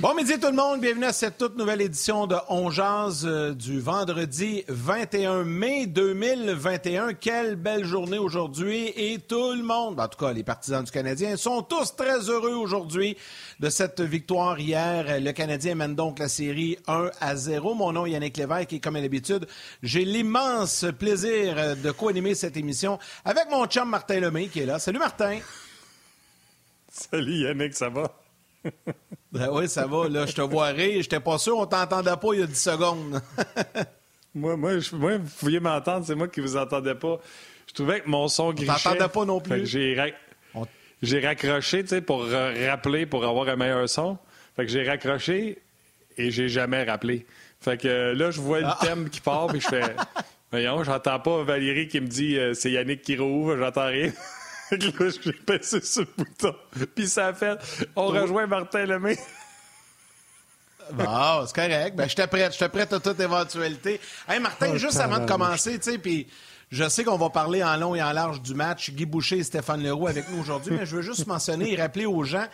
Bon midi tout le monde, bienvenue à cette toute nouvelle édition de On euh, du vendredi 21 mai 2021. Quelle belle journée aujourd'hui et tout le monde, en tout cas les partisans du Canadien, sont tous très heureux aujourd'hui de cette victoire hier. Le Canadien mène donc la série 1 à 0. Mon nom Yannick Lévesque et comme à l'habitude, j'ai l'immense plaisir de co-animer cette émission avec mon chum Martin Lemay qui est là. Salut Martin! Salut Yannick, ça va? ben oui, ça va. Là, je te vois rire. J'étais pas sûr, on t'entendait pas il y a 10 secondes. moi, moi, je, moi, vous pouviez m'entendre, c'est moi qui vous entendais pas. Je trouvais que mon son grichait. t'entendais pas non plus. J'ai, raccroché, tu sais, pour rappeler, pour avoir un meilleur son. Fait que j'ai raccroché et j'ai jamais rappelé. Fait que là, je vois le ah. thème qui part, puis je fais... Voyons, j'entends pas Valérie qui me dit euh, c'est Yannick qui rouvre, j'entends rien. Là, j'ai passé sur le bouton. Puis ça a fait. On rejoint Martin Lemay. Bon, c'est correct. Ben, je te prête. Je te prête à toute éventualité. Hey, Martin, oh, juste avant de commencer, tu sais, puis je sais qu'on va parler en long et en large du match. Guy Boucher et Stéphane Leroux avec nous aujourd'hui, mais je veux juste mentionner et rappeler aux gens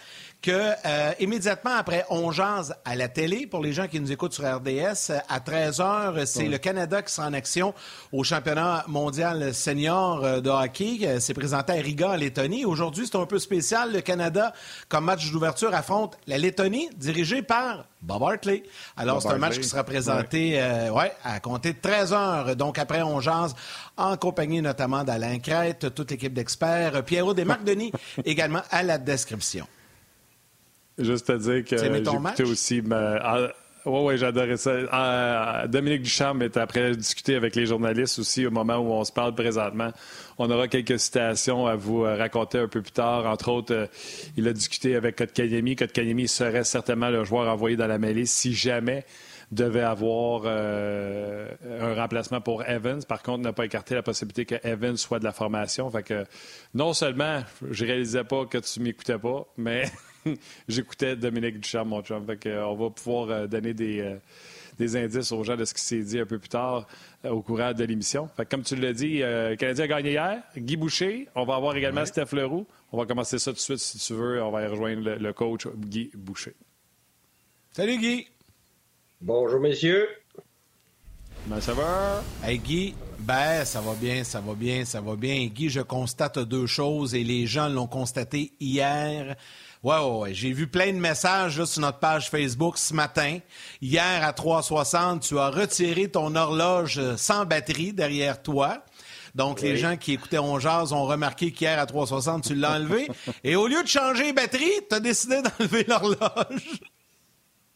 que euh, immédiatement après On jase à la télé, pour les gens qui nous écoutent sur RDS, à 13h, c'est le Canada qui sera en action au championnat mondial senior euh, de hockey. C'est présenté à Riga, en Lettonie. Aujourd'hui, c'est un peu spécial. Le Canada, comme match d'ouverture, affronte la Lettonie, dirigée par Bob Hartley. Alors, c'est un match qui sera présenté euh, ouais. à compter de 13 h Donc, après, on jase en compagnie notamment d'Alain Crête, toute l'équipe d'experts, Pierrot Desmarques-Denis également à la description. Juste à dire que j'ai écouté aussi. oui, ouais, j'adorais ça. Dominique Ducharme est après discuter avec les journalistes aussi au moment où on se parle présentement. On aura quelques citations à vous euh, raconter un peu plus tard. Entre autres, euh, il a discuté avec Kotkaniemi. Kotkaniemi serait certainement le joueur envoyé dans la mêlée si jamais devait avoir euh, un remplacement pour Evans. Par contre, n'a pas écarté la possibilité que Evans soit de la formation. Fait que non seulement je réalisais pas que tu m'écoutais pas, mais j'écoutais Dominique Duchamp, mon chum. Fait euh, on va pouvoir euh, donner des, des, indices aux gens de ce qui s'est dit un peu plus tard au courant de l'émission. Fait comme tu l'as dit, le Canadien a gagné hier. Guy Boucher. On va avoir également Steph Leroux. On va commencer ça tout de suite si tu veux. On va y rejoindre le, le coach Guy Boucher. Salut Guy. Bonjour, messieurs. Ben, ça va? Hey, Guy, ben, ça va bien, ça va bien, ça va bien. Guy, je constate deux choses et les gens l'ont constaté hier. Ouais, ouais, J'ai vu plein de messages sur notre page Facebook ce matin. Hier, à 3h60, tu as retiré ton horloge sans batterie derrière toi. Donc, les gens qui écoutaient On Jazz ont remarqué qu'hier, à 3h60, tu l'as enlevé. et au lieu de changer les batteries, tu as décidé d'enlever l'horloge.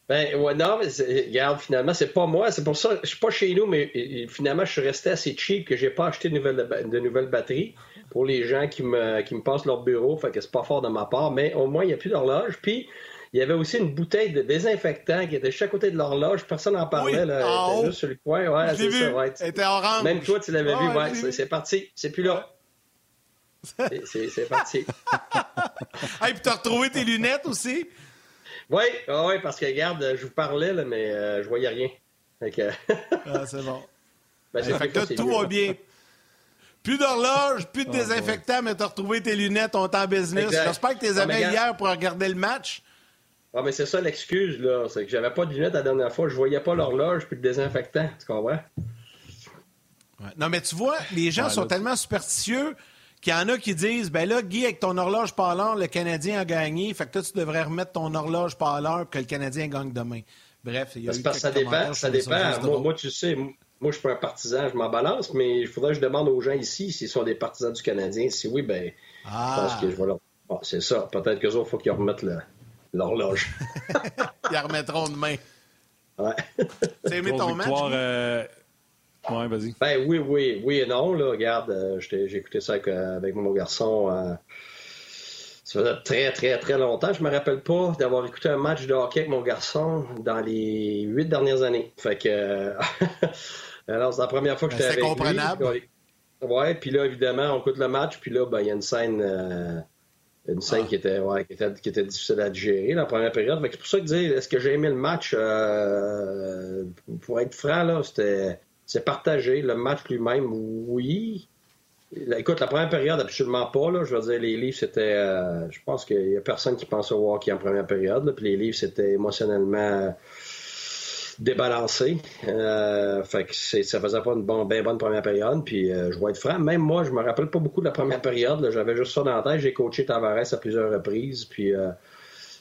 Ben, ouais, non, mais regarde, finalement, c'est pas moi. C'est pour ça, je suis pas chez nous, mais finalement, je suis resté assez cheap que j'ai pas acheté de nouvelles, de nouvelles batteries pour les gens qui me, qui me passent leur bureau. Fait que c'est pas fort de ma part, mais au moins, il n'y a plus d'horloge. Puis, il y avait aussi une bouteille de désinfectant qui était juste à côté de l'horloge. Personne n'en parlait. là. Elle était juste sur le coin. Ouais, c'est ça. Ouais. Elle était orange. Même toi, tu l'avais vu. Ouais, c'est parti. C'est plus là. C'est parti. hey, puis t'as retrouvé tes lunettes aussi? Oui, ah parce que regarde, je vous parlais, là, mais euh, je voyais rien. ah, c'est bon. Ben, fait que tout va bien. Plus d'horloge, plus de oh, désinfectant, mais tu as retrouvé tes lunettes, on est en business. J'espère que tu les avais hier pour regarder le match. Ah, mais c'est ça l'excuse, là. C'est que j'avais pas de lunettes la dernière fois. Je voyais pas l'horloge puis le désinfectant. Tu comprends? Non, mais tu vois, les gens sont tellement superstitieux qu'il y en a qui disent ben là, Guy, avec ton horloge l'heure, le Canadien a gagné. Fait que toi, tu devrais remettre ton horloge pas à l'heure que le Canadien gagne demain. Bref, il y a eu ça dépend. Ça dépend. Moi, tu sais, moi, je suis pas un partisan, je m'en balance, mais il faudrait que je demande aux gens ici s'ils sont des partisans du Canadien. Si oui, ben, je pense ah. que je vais leur. c'est ça. Peut-être qu'eux autres, il faut qu'ils remettent l'horloge. Ils la remettront demain. Ouais. Tu aimé ton match? Euh, vas-y. Ben oui, oui, oui et non. Là, regarde, euh, j'ai écouté ça avec, euh, mon garçon. Euh, ça faisait très, très, très longtemps. Je me rappelle pas d'avoir écouté un match de hockey avec mon garçon dans les huit dernières années. Fait que. alors, c'est la première fois que ben, j'étais avec lui. C'est comprenable. Ouais, puis là, évidemment, on écoute le match, puis là, ben, il y a une scène. une scène ah. qui, était, ouais, qui, était, qui, était, difficile à digérer la première période. C'est pour ça que dire, est-ce que j'ai aimé le match? pour être franc, là, c'était c'est partagé. Le match lui-même, oui. Écoute, la première période, absolument pas. Là. Je veux dire, les livres, c'était. Euh, je pense qu'il y a personne qui pense au hockey en première période. puis les livres, c'était émotionnellement débalancé. Euh, fait que ça faisait pas une bonne, bonne première période. Puis euh, je vais être franc, même moi, je me rappelle pas beaucoup de la première période. J'avais juste ça dans la tête. J'ai coaché Tavares à plusieurs reprises. Puis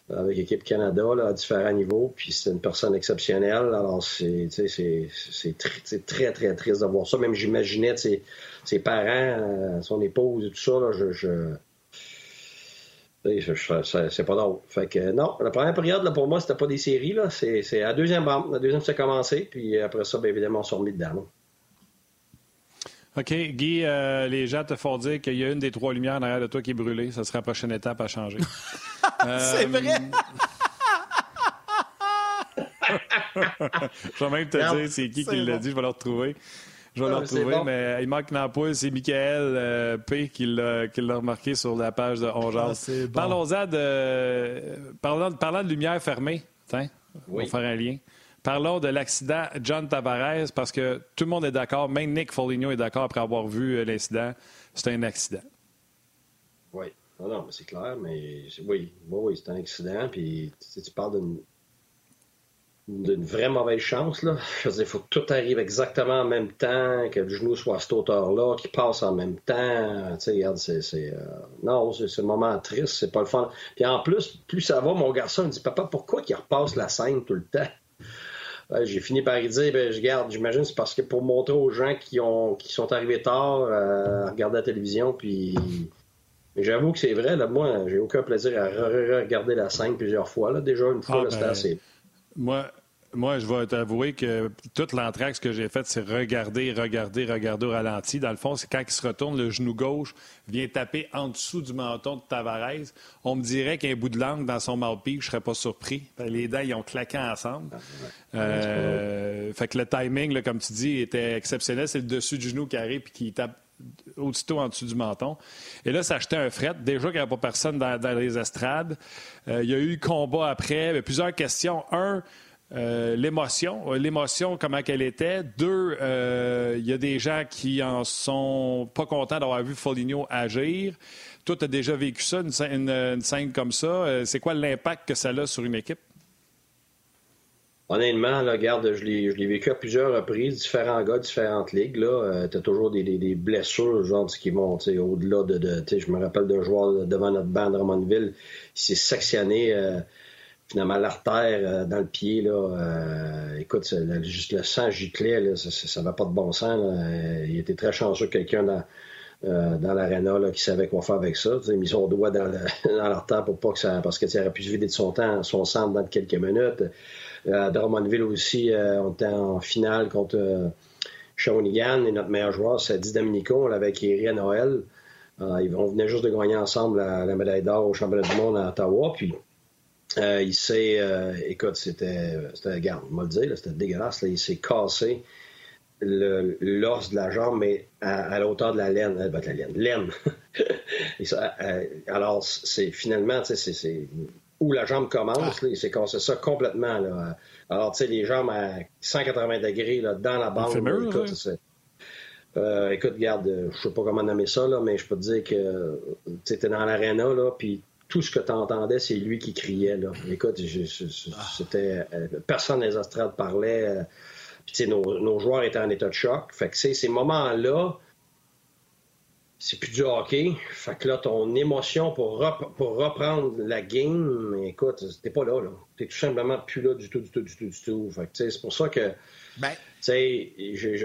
avec l'équipe Canada à différents niveaux. Puis c'est une personne exceptionnelle. Alors c'est très, très, très triste de voir ça. Même j'imaginais ses parents, euh, son épouse et tout ça, là, je, je... C'est pas drôle. Fait que non, la première période, là, pour moi, c'était pas des séries. Là. C'est, la deuxième bande. La deuxième, c'est commencé. Puis après ça, bien évidemment, on s'est remis dedans. OK. Guy, euh, les gens te font dire qu'il y a une des trois lumières derrière de toi qui est brûlée. Ça sera la prochaine étape à changer. c'est vrai! je vais même te dire c'est qui qui l'a dit. Je vais le retrouver. Je vais le retrouver, mais il manque une C'est Michael euh, P qui l'a, remarqué sur la page de Ongeas. Ah, Parlons-en de. Parlant de lumière fermée. Tiens, on va faire un lien. Parlons de l'accident John Tavares, parce que tout le monde est d'accord, même Nick Foligno est d'accord après avoir vu euh, l'incident. C'est un accident. Oui. Non, non, mais c'est clair, mais oui, oui, c'est un accident. Puis tu parles d'une d'une vraie mauvaise chance. Là. Je veux dire, il faut que tout arrive exactement en même temps, que le genou soit à cette hauteur-là, qu'il passe en même temps. Tu sais, regarde, c'est. Euh... Non, c'est un moment triste, c'est pas le fun. Puis en plus, plus ça va, mon garçon me dit Papa, pourquoi qu'il repasse la scène tout le temps? J'ai fini par lui dire ben, je garde, j'imagine c'est parce que pour montrer aux gens qui, ont, qui sont arrivés tard euh, à regarder la télévision, puis. Mais j'avoue que c'est vrai, là, moi, j'ai aucun plaisir à regarder la scène plusieurs fois. Là. Déjà, une fois, ah, c'était ben, assez. Moi, moi, je vais t'avouer que toute l'entraque que j'ai faite, c'est regarder, regarder, regarder au ralenti. Dans le fond, c'est quand il se retourne, le genou gauche vient taper en dessous du menton de Tavares. On me dirait qu'il y a un bout de langue dans son mouthpiece, je serais pas surpris. Les dents, ils ont claqué ensemble. Euh, fait que le timing, comme tu dis, était exceptionnel. C'est le dessus du genou qui arrive et qui tape aussitôt en dessous du menton. Et là, ça achetait un fret. Déjà qu'il n'y avait pas personne dans, les estrades. Euh, il y a eu combat après. plusieurs questions. Un, euh, l'émotion, euh, l'émotion, comment qu'elle était. Deux, il y a des gens qui en sont pas contents d'avoir vu Foligno agir. Toi, tu as déjà vécu ça, une, scène comme ça. c'est quoi l'impact que ça a sur une équipe? Honnêtement, là, regarde, je l'ai, vécu à plusieurs reprises, différents gars, différentes ligues. Là, tu as toujours des, blessures, genre, qui vont au-delà de. je me rappelle d'un joueur devant notre bande de Ramonville, il s'est sectionné finalement l'artère euh, dans le pied là euh, écoute juste le sang giclait là, ça, ça, va pas de bon sens là. il était très chanceux quelqu'un dans euh, dans l'aréna qui savait quoi faire avec ça il a mis son doigt dans, dans l'artère pour pas que ça parce qu'il aurait pu se vider de son temps son sang dans quelques minutes à Drummondville aussi on était en finale contre Shawinigan et notre meilleur joueur c'est Di Domenico on l'avait à Noël on venait juste de gagner ensemble la, médaille d'or au championnat du monde à Ottawa puis euh, il s'est, euh, écoute, c'était, c'était, garde, on va le dire, c'était dégueulasse. il s'est cassé l'os de la jambe, mais à, la hauteur de la laine, euh, ben, la laine, laine. alors, c'est finalement, c'est, c'est où la jambe commence, il s'est cassé ça complètement. Là. Alors, tu sais, les jambes à 180 degrés là, dans la bande. écoute, écoute, garde, je sais pas comment nommer ça, là, mais je peux te dire que tu étais dans l'aréna, là, puis tout ce que tu entendais, c'est lui qui criait. Là. Écoute, c'était euh, personne dans les estrades parlait. Euh, puis, nos, nos joueurs étaient en état de choc. Fait que ces moments-là, c'est plus du hockey. Fait que là, ton émotion pour, pour reprendre la game, écoute, t'es pas là. là. T'es tout simplement plus là du tout, du tout, du tout, du tout. Fait que c'est pour ça que ben,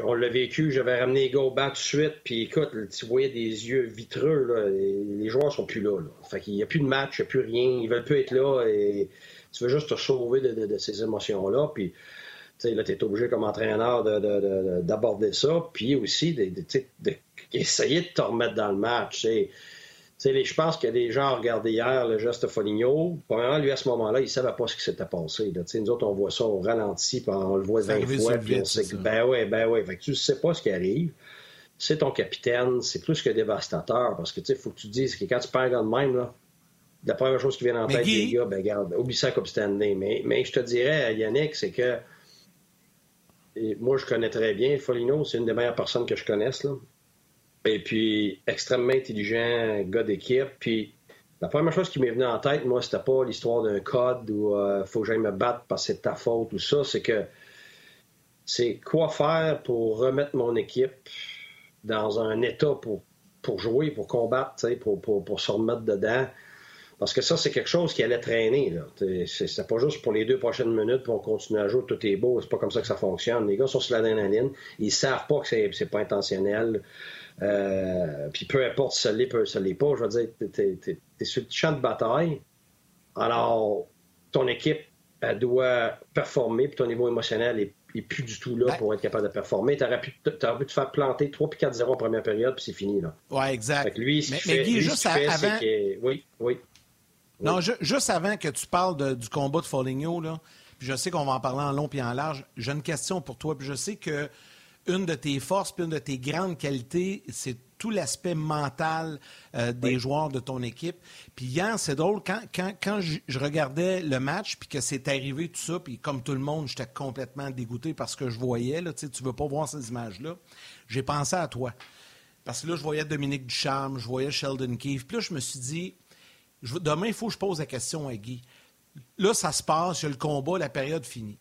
on l'a vécu, j'avais ramené les gars au banc tout de suite, puis écoute, tu voyais des yeux vitreux, là, les joueurs sont plus là. Fait qu'il n'y a plus de match, il n'y a plus rien, ils veulent plus être là, et tu veux juste te sauver de, ces émotions-là, puis là, tu es obligé comme entraîneur d'aborder ça, puis aussi d'essayer de, te remettre dans le match je pense que les gens ont regardé hier le geste Foligno. Premièrement, lui, à ce moment-là, il ne savait pas ce qui s'était passé. Nous autres, on voit ça au ralenti, puis on le voit 20 fois, puis on sait que, ben ouais, ben ouais. Fait que tu ne sais pas ce qui arrive. C'est ton capitaine, c'est plus que dévastateur, parce que, il faut que tu dises que quand tu perds de même, là, la première chose qui vient en tête des gars, ben regarde, oublie ça comme Stanley. Mais, mais je te dirais, Yannick, c'est que moi, je connais très bien Foligno, c'est une des meilleures personnes que je connaisse. Et puis, extrêmement intelligent, gars d'équipe. Puis, la première chose qui m'est venue en tête, moi, c'était pas l'histoire d'un code où il faut que j'aille me battre parce que c'est ta faute ou ça. C'est que c'est quoi faire pour remettre mon équipe dans un état pour, pour jouer, pour combattre, pour, pour, pour, se remettre dedans. Parce que ça, c'est quelque chose qui allait traîner. C'est pas juste pour les deux prochaines minutes, pour on continue à jouer, tout est beau. C'est pas comme ça que ça fonctionne. Les gars sont sur la dernière ligne. Ils savent pas que c'est pas intentionnel. Euh, puis peu importe si ça l'est, ça l'est pas. Je veux dire, t'es es, sur le champ de bataille. Alors, ton équipe, elle doit performer, puis ton niveau émotionnel est n'est plus du tout là ben- pour être capable de performer. Tu aurais, pu te faire planter 3 puis 4-0 en première période, puis c'est fini. Là. Oui, exact. lui, mais, Guy, juste avant... Oui, oui. Non, juste avant que tu parles du combat de Foligno, là, puis je sais qu'on va en parler en long puis en large, j'ai une question pour toi. Puis je sais que une de tes forces puis une de tes grandes qualités, c'est tout l'aspect mental euh, des joueurs de ton équipe. Puis hier, c'est drôle, quand, quand, je, regardais le match, puis que c'est arrivé tout ça, puis comme tout le monde, j'étais complètement dégoûté parce que je voyais, là, tu ne veux pas voir ces images-là, j'ai pensé à toi. Parce que là, je voyais Dominique Ducharme, je voyais Sheldon Keefe. Puis là, je me suis dit, demain, il faut que je pose la question à Guy. Là, ça se passe, il y a le combat, la période finie.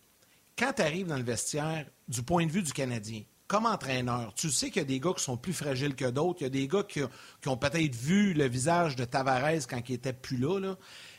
Quand tu arrives dans le vestiaire, du point de vue du Canadien, comme entraîneur, tu sais qu'il y a des gars qui sont plus fragiles que d'autres. Il y a des gars qui, ont peut-être vu le visage de Tavares quand il était plus là,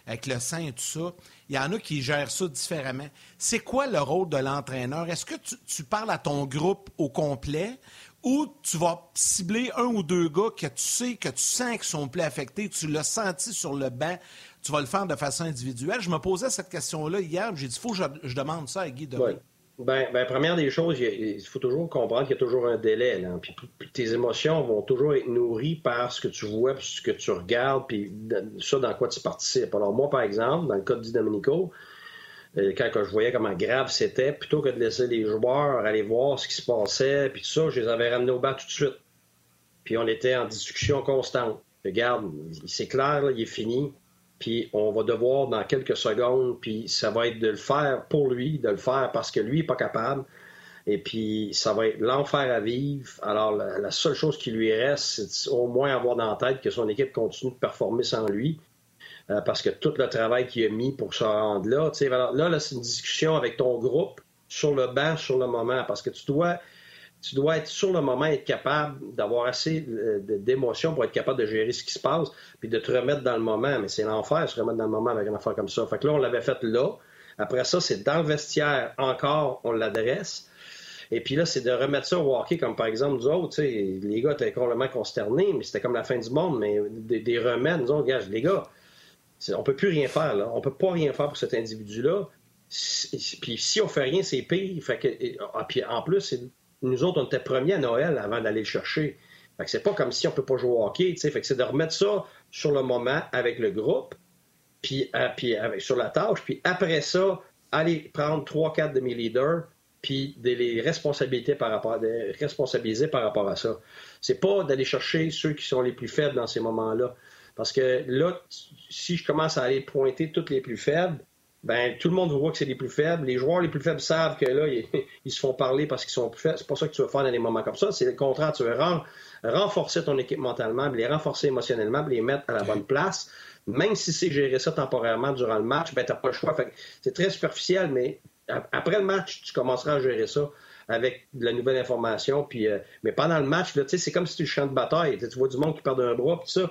avec le sein et tout ça. Il y en a qui gèrent ça différemment. C'est quoi le rôle de l'entraîneur? Est-ce que tu, parles à ton groupe au complet ou tu vas cibler un ou deux gars que tu sais, que tu sens qu'ils sont plus affectés, tu l'as senti sur le banc, tu vas le faire de façon individuelle? Je me posais cette question-là hier, j'ai dit, il faut que je, demande ça à Guy demain. Ben, ben, première des choses, il faut toujours comprendre qu'il y a toujours un délai. Là. Puis, tes émotions vont toujours être nourries par ce que tu vois, puis ce que tu regardes, puis ça dans quoi tu participes. Alors moi, par exemple, dans le cas de Di Domenico, quand je voyais comment grave c'était, plutôt que de laisser les joueurs aller voir ce qui se passait, puis tout ça, je les avais ramenés au bas tout de suite. Puis on était en discussion constante. Regarde, c'est clair, il est fini puis on va devoir dans quelques secondes, puis ça va être de le faire pour lui, de le faire parce que lui n'est pas capable. Et puis, ça va être l'enfer à vivre. Alors, la, seule chose qui lui reste, c'est au moins avoir dans tête que son équipe continue de performer sans lui. Euh, parce que tout le travail qu'il a mis pour se rendre là, là, là c'est une discussion avec ton groupe sur le banc, sur le moment. Parce que tu dois tu dois être sur le moment, être capable d'avoir assez euh, d'émotions pour être capable de gérer ce qui se passe, puis de te remettre dans le moment. Mais c'est l'enfer, se remettre dans le moment avec une affaire comme ça. Fait que là, on l'avait fait là. Après ça, c'est dans le vestiaire encore, on l'adresse. Et puis là, c'est de remettre ça au hockey, comme par exemple nous autres, les gars étaient complètement consternés, mais c'était comme la fin du monde, mais des, des remèdes, nous autres, les gars, on peut plus rien faire, là. On peut pas rien faire pour cet individu-là. Puis si on fait rien, c'est pire. Fait que, ah, puis en plus, nous autres, on était premiers à Noël avant d'aller le chercher. Fait que c'est pas comme si on peut pas jouer au hockey, c'est de remettre ça sur le moment avec le groupe, puis, euh, puis sur la tâche, puis après ça, aller prendre trois, quatre de mes leaders, puis de les responsabiliser par rapport, de responsabiliser par rapport à ça. C'est pas d'aller chercher ceux qui sont les plus faibles dans ces moments-là. Parce que là, si je commence à aller pointer toutes les plus faibles, ben tout le monde voit que c'est les plus faibles. Les joueurs les plus faibles savent que là, ils, se font parler parce qu'ils sont plus faibles. C'est pas ça que tu veux faire dans des moments comme ça. C'est le contraire. Tu veux renforcer ton équipe mentalement, les renforcer émotionnellement, les mettre à la bonne place. Même si c'est gérer ça temporairement durant le match, ben t'as pas le choix. c'est très superficiel, mais après le match, tu commenceras à gérer ça avec de la nouvelle information. Puis, euh, mais pendant le match, c'est comme si tu champ de bataille. Tu vois du monde qui perd un bras, tout ça.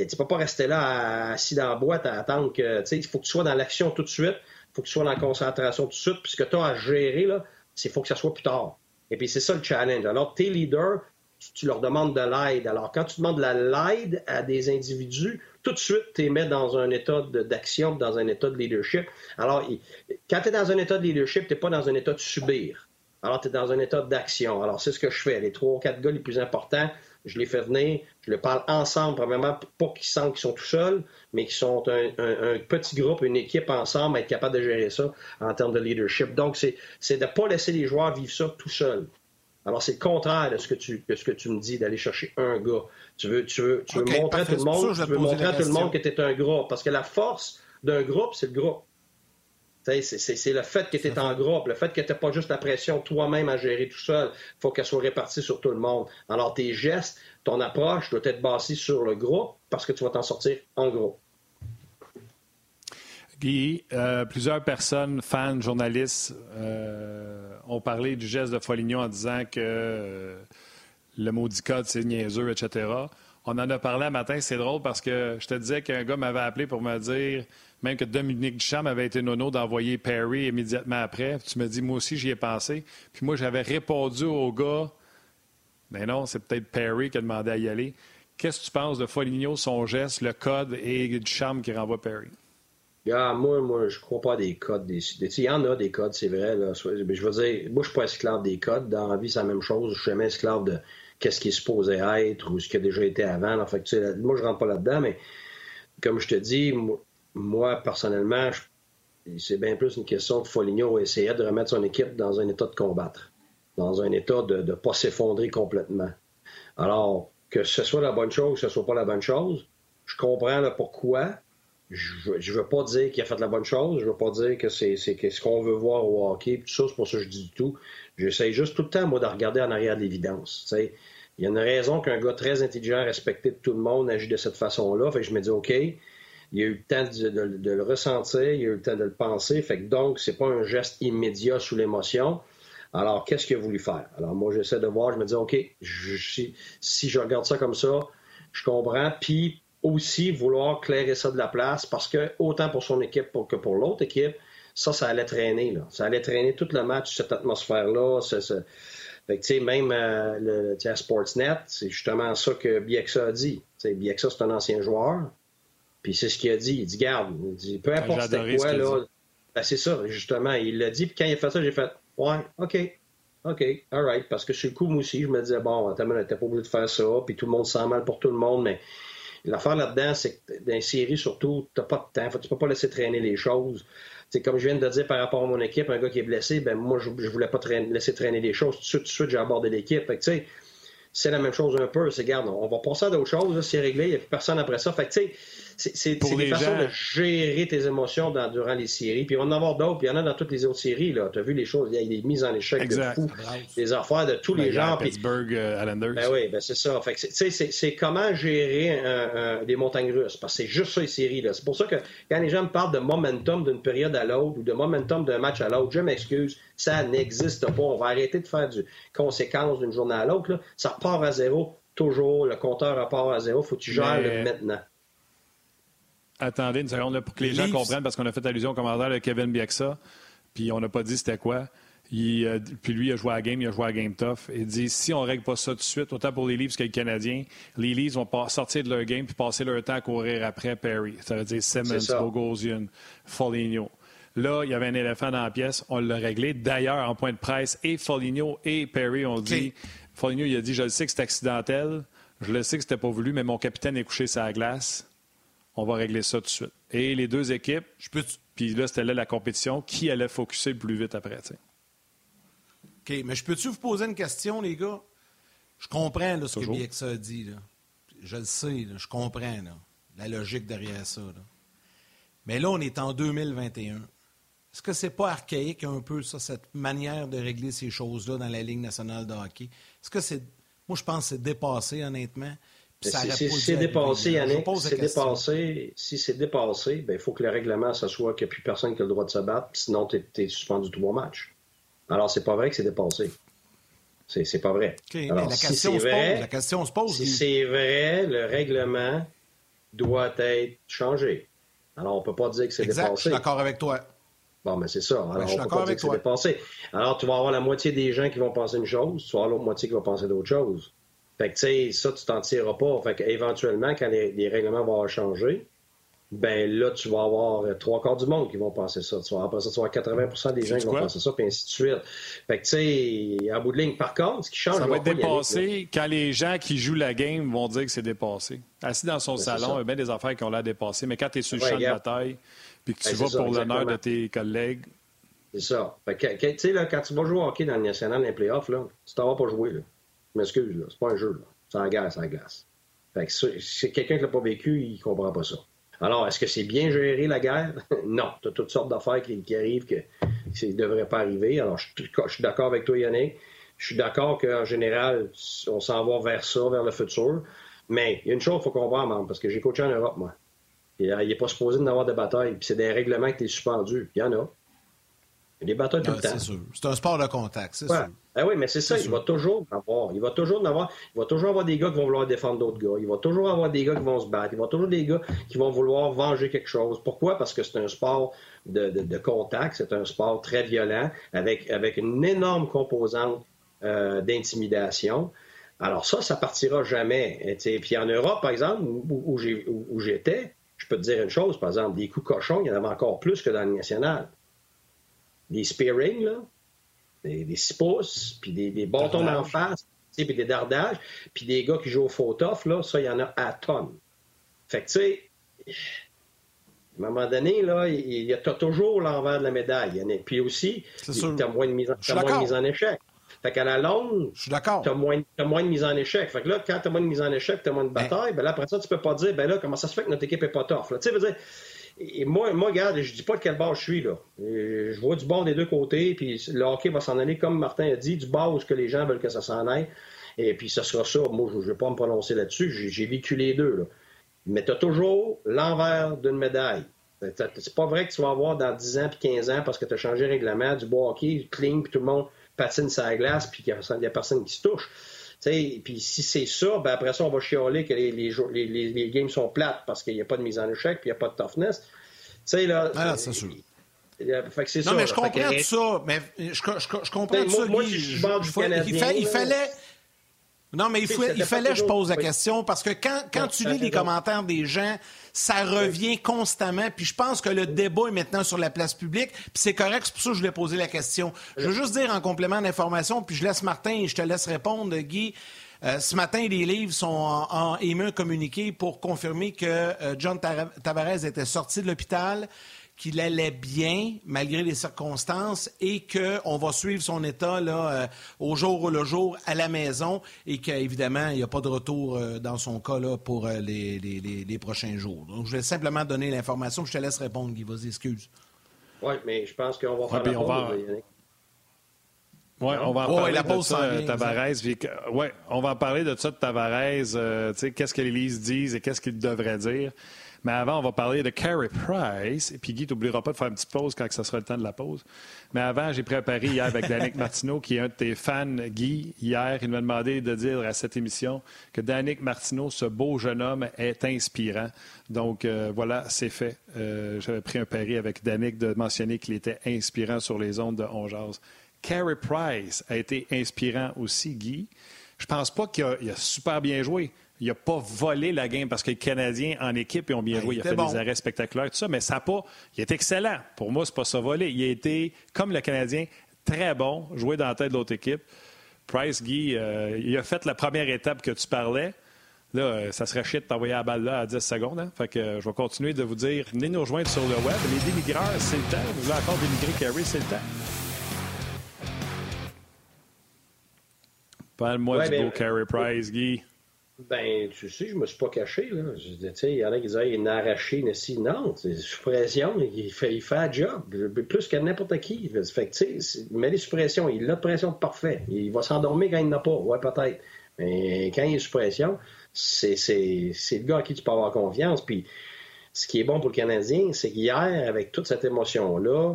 Et tu peux pas rester là assis dans la boîte à attendre que. Il faut que tu sois dans l'action tout de suite. Il faut que tu sois dans la concentration tout de suite. Puis ce que tu as à gérer, là, c'est faut que ça soit plus tard. Et puis c'est ça le challenge. Alors, tes leaders, tu, leur demandes de l'aide. Alors, quand tu demandes de l'aide à des individus, tout de suite, tu les mets dans un état d'action, dans un état de leadership. Alors, quand tu es dans un état de leadership, tu n'es pas dans un état de subir. Alors, tu es dans un état d'action. Alors, c'est ce que je fais. Les trois ou quatre gars les plus importants, je les fais venir, je les parle ensemble, premièrement, pas qu'ils sentent qu'ils sont tout seuls, mais qu'ils sont un, petit groupe, une équipe ensemble, être capable de gérer ça en termes de leadership. Donc, c'est de ne pas laisser les joueurs vivre ça tout seuls. Alors, c'est le contraire de ce que tu, ce que tu me dis, d'aller chercher un gars. Tu veux, tu veux, tu veux montrer à tout le monde, tu veux montrer à tout le monde que tu es un groupe. Parce que la force d'un groupe, c'est le groupe. C'est le fait que tu es en groupe, le fait que tu n'as pas juste la pression toi-même à gérer tout seul. Il faut qu'elle soit répartie sur tout le monde. Alors, tes gestes, ton approche doit être basée sur le groupe parce que tu vas t'en sortir en groupe. Guy, euh, plusieurs personnes, fans, journalistes, euh, ont parlé du geste de Foligno en disant que euh, le maudit code, c'est niaiseux, etc. On en a parlé un matin, c'est drôle parce que je te disais qu'un gars m'avait appelé pour me dire même que Dominique Duchamp avait été nono d'envoyer Perry immédiatement après. Tu me dis, moi aussi, j'y ai pensé. Puis moi, j'avais répondu au gars, mais non, c'est peut-être Perry qui a demandé à y aller. Qu'est-ce que tu penses de Foligno, son geste, le code et Duchamp qui renvoie Perry? moi, moi, je crois pas à des codes. Il y en a des codes, c'est vrai. Là. Je veux dire, moi, je suis pas esclave des codes. Dans la vie, c'est la même chose. Je suis jamais esclave de qu'est-ce qui est supposé être ou ce qui a déjà été avant. Fait que, moi, je rentre pas là-dedans, mais comme je te dis, moi, personnellement, c'est bien plus une question que Foligno essayer de remettre son équipe dans un état de combattre, dans un état de ne pas s'effondrer complètement. Alors, que ce soit la bonne chose, que ce soit pas la bonne chose, je comprends le pourquoi. Je ne veux pas dire qu'il a fait la bonne chose, je veux pas dire que c'est ce qu'on veut voir au hockey, tout ça, c'est pour ça que je dis du tout. J'essaie juste tout le temps, moi, de regarder en arrière de l'évidence. Il y a une raison qu'un gars très intelligent, respecté de tout le monde, agit de cette façon-là. Fait que je me dis, OK, il a eu le temps de, le ressentir, il a eu le temps de le penser. Fait que donc, c'est pas un geste immédiat sous l'émotion. Alors, qu'est-ce qu'il a voulu faire? Alors, moi, j'essaie de voir, je me dis, OK, si, je regarde ça comme ça, je comprends. Puis, aussi, vouloir clairer ça de la place parce que, autant pour son équipe que pour l'autre équipe, ça, ça allait traîner. Ça allait traîner tout le match, cette atmosphère-là. Même euh, le, Sportsnet, c'est justement ça que Bieksa a dit. Bieksa, c'est un ancien joueur. Puis c'est ce qu'il a dit. Il dit, garde, il dit, peu importe c'était quoi, là. Ben, c'est ça, justement. Il l'a dit, puis quand il a fait ça, j'ai fait, ouais, OK, OK, all right. Parce que sur le coup, moi aussi, je me disais, bon, t'as pas obligé de faire ça, puis tout le monde sent mal pour tout le monde, mais l'affaire là-dedans, c'est que dans les séries, surtout, t'as pas de temps. tu peux pas laisser traîner les choses. C'est comme je viens de dire par rapport à mon équipe, un gars qui est blessé, ben moi, je, voulais pas laisser traîner les choses. Tout de suite, tout de suite j'ai abordé l'équipe. tu sais, c'est la même chose un peu. C'est, garde, on va passer à d'autres choses, c'est réglé, il n'y a plus personne après ça. Fait que, tu sais, c'est des façons de gérer tes émotions durant les séries. Puis on va en avoir d'autres, puis il y en a dans toutes les autres séries. Tu as vu les choses, il y a des mises en échec de fou, des affaires de tous les genres. Pittsburgh, euh, Islanders. Ben oui, ben c'est ça. Fait c'est comment gérer des montagnes russes, parce que c'est juste ça les séries. C'est pour ça que quand les gens me parlent de momentum d'une période à l'autre ou de momentum d'un match à l'autre, je m'excuse, ça n'existe pas. On va arrêter de faire du conséquence d'une journée à l'autre. Ça part à zéro toujours. Le compteur repart à zéro. faut que tu gères le maintenant. Attendez une seconde pour que les gens comprennent, parce qu'on a fait allusion au commentaire de Kevin Bieksa, puis on n'a pas dit c'était quoi. Euh, puis lui, il a joué à la game, il a joué à Game Tough. Il dit si on ne règle pas ça tout de suite, autant pour les Leafs que les Canadiens, les Leafs vont pas sortir de leur game puis passer leur temps à courir après Perry. Ça veut dire Simmons, Bogosian, Foligno. Là, il y avait un éléphant dans la pièce, on l'a réglé. D'ailleurs, en point de presse, et Foligno et Perry ont dit Foligno, il a dit Je le sais que c'est accidentel, je le sais que c'était pas voulu, mais mon capitaine est couché sur la glace on va régler ça tout de suite. Et les deux équipes, je peux puis là, c'était là la compétition, qui allait focuser le plus vite après, OK, mais je peux-tu vous poser une question, les gars? Je comprends ce que Bieksa a dit. Là. Je le sais, je comprends la logique derrière ça. Mais là, on est en 2021. Est-ce que c'est pas archaïque un peu, ça, cette manière de régler ces choses-là dans la Ligue nationale de hockey? Est-ce que c'est. Moi, je pense que c'est dépassé, honnêtement. Si c'est dépassé, Yannick, si c'est dépassé, si c'est dépassé, ben, il faut que le règlement, ce soit qu'il n'y a plus personne qui a le droit de se battre, sinon tu es, suspendu trois matchs. Alors, c'est pas vrai que c'est dépassé. C'est pas vrai. Alors, la, si question vrai, la question se pose. Si c'est vrai, le règlement doit être changé. Alors, on peut pas dire que c'est dépassé. Je suis d'accord avec toi. Bon, mais c'est ça. Alors, on peut pas dire que c'est dépassé. Alors, tu vas avoir la moitié des gens qui vont penser une chose, tu vas avoir l'autre moitié qui va penser d'autre chose. Fait que, tu sais, ça, tu t'en tireras pas. Fait qu'éventuellement, quand les, règlements vont changer, ben là, tu vas avoir euh, trois quarts du monde qui vont penser ça. Tu vas avoir, ça, tu vas avoir 80% des gens qui vont penser ça, puis ainsi de suite. Fait que, tu sais, à bout de ligne, par contre, ce qui change... Ça va être dépassé quand les gens qui jouent la game vont dire que c'est dépassé. Assis dans son ben, salon, il y a bien des affaires qui ont l'air dépassées, mais quand tu es sur le champ de bataille, puis que tu ben, vas pour l'honneur de tes collègues... C'est ça. Fait que, tu sais, quand tu vas jouer au hockey dans le national, dans les playoffs, là, tu t'en vas pas jouer, là. Je m'excuse, là. C'est pas un jeu, là. Guerre, c'est la glace. Fait que c'est quelqu'un qui l'a pas vécu, il comprend pas ça. Alors, est-ce que c'est bien géré la guerre? non. Tu as toutes sortes d'affaires qui, arrivent que ça ne devrait pas arriver. Alors, je, suis d'accord avec toi, Yannick. Je suis d'accord qu'en général, on s'en va vers ça, vers le futur. Mais il y a une chose qu'il faut comprendre, parce que j'ai coaché en Europe, moi. Il n'est pas supposé d'avoir de bataille. Puis c'est des règlements qui sont suspendus. Il y en a. Il y a des batailles tout le temps. C'est sûr. C'est un sport de contact, c'est sûr. Ah oui, mais c'est ça, il va toujours en avoir. Il va toujours avoir. Il va toujours avoir des gars qui vont vouloir défendre d'autres gars. Il va toujours avoir des gars qui vont se battre. Il va toujours des gars qui vont vouloir venger quelque chose. Pourquoi? Parce que c'est un sport de, contact, c'est un sport très violent, avec, avec une énorme composante euh, d'intimidation. Alors ça, ça partira jamais. Puis en Europe, par exemple, où, où j'étais, je peux te dire une chose, par exemple, des coups cochons, il y en avait encore plus que dans le national. Des spearings, là, des, des six pouces, puis des, bâtons d'en face, puis des dardages, puis des gars qui jouent au photof, là, ça, il y en a à tonnes. Fait que, tu sais, à un moment donné, là, il y a toujours l'envers de la médaille. Puis aussi, tu as moins de mise en, échec. Fait qu'à la longue, tu as, moins, moins de mise en échec. Fait que là, quand tu as moins de mise en échec, tu as moins de bataille, ben là, après ça, tu peux pas dire, ben là, comment ça se fait que notre équipe est pas tough. Tu sais, veux dire, et moi, moi, regarde, je dis pas de quel bord je suis, là. je vois du bord des deux côtés, puis le hockey va s'en aller, comme Martin a dit, du bord où que les gens veulent que ça s'en aille. Et puis, ça sera ça. Moi, je ne vais pas me prononcer là-dessus. J'ai vécu les deux, là. Mais tu as toujours l'envers d'une médaille. C'est pas vrai que tu vas avoir dans 10 ans puis 15 ans parce que tu as changé le règlement du bord hockey, cling, puis tout le monde patine sa glace, puis qu'il n'y a, personne qui se touche. Puis si c'est ça, ben après ça, on va chialer que les, les, les, games sont plates parce qu'il n'y a pas de mise en échec puis il n'y a pas de toughness. sais, là, ah, c'est sûr. Fait que non, ça, mais je comprends tout ça. Mais je, je, je comprends ben, tout ça. Moi, je suis du Canadien. Il, fallait. Non, mais il, faut, il fallait que je pose la question parce que quand, quand tu lis les commentaires des gens, ça revient constamment. Puis je pense que le débat est maintenant sur la place publique. Puis c'est correct, c'est pour ça que je voulais poser la question. Je veux juste dire en complément d'information, puis je laisse Martin et je te laisse répondre, Guy. Euh, ce matin, les livres sont en, émis un communiqué pour confirmer que euh, John Tavares était sorti de l'hôpital qu'il allait bien malgré les circonstances et qu'on va suivre son état là, euh, au jour le jour à la maison et qu'évidemment, il n'y a pas de retour euh, dans son cas là, pour euh, les, les, prochains jours. Donc, je vais simplement donner l'information. Je te laisse répondre, Guy. Vas-y, excuse. Oui, mais je pense qu'on va faire la pause, Oui, on va en parler la de ça, Tavares. Ouais, on va en parler de ça de Tavares. qu'est-ce que l'Élise disent et qu'est-ce qu'il devrait dire. Mais avant, on va parler de Carey Price. Et puis, Guy, tu n'oublieras pas de faire une petite pause quand ce sera le temps de la pause. Mais avant, j'ai préparé hier avec Danick Martineau, qui est un de tes fans, Guy. Hier, il m'a demandé de dire à cette émission que Danick Martineau, ce beau jeune homme, est inspirant. Donc, euh, voilà, c'est fait. Euh, j'avais pris un pari avec Danick de mentionner qu'il était inspirant sur les ondes de Ongeaz. Carey Price a été inspirant aussi, Guy. Je pense pas qu'il a, a super bien joué il n'a pas volé la game parce que les Canadiens en équipe ont bien ben, joué. Il a fait des arrêts spectaculaires, tout ça, mais ça n'a pas. Il est excellent. Pour moi, c'est pas ça voler. Il a été, comme le Canadien, très bon, joué dans la tête de l'autre équipe. Price, Guy, euh, il a fait la première étape que tu parlais. Là, euh, ça serait chiant de t'envoyer la balle là à 10 secondes. Hein. Fait que euh, je vais continuer de vous dire, venez nous rejoindre sur le web. Les démigreurs, c'est le temps. Vous voulez encore démigrer Carrie, c'est le temps. Parle-moi du beau Carey Price, Guy. Ben, tu sais, je me suis pas caché, là. Tu sais, il y en a qui disaient, il a arraché, mais si, non, suppression, il fait, il fait un job, plus que n'importe qui. Fait tu sais, met des suppressions, il a pression parfait. Il va s'endormir quand il n'a pas, ouais, peut-être. Mais quand il est suppression, c'est, c'est, c'est le gars à qui tu peux avoir confiance. Puis, ce qui est bon pour le Canadien, c'est qu'hier, avec toute cette émotion-là,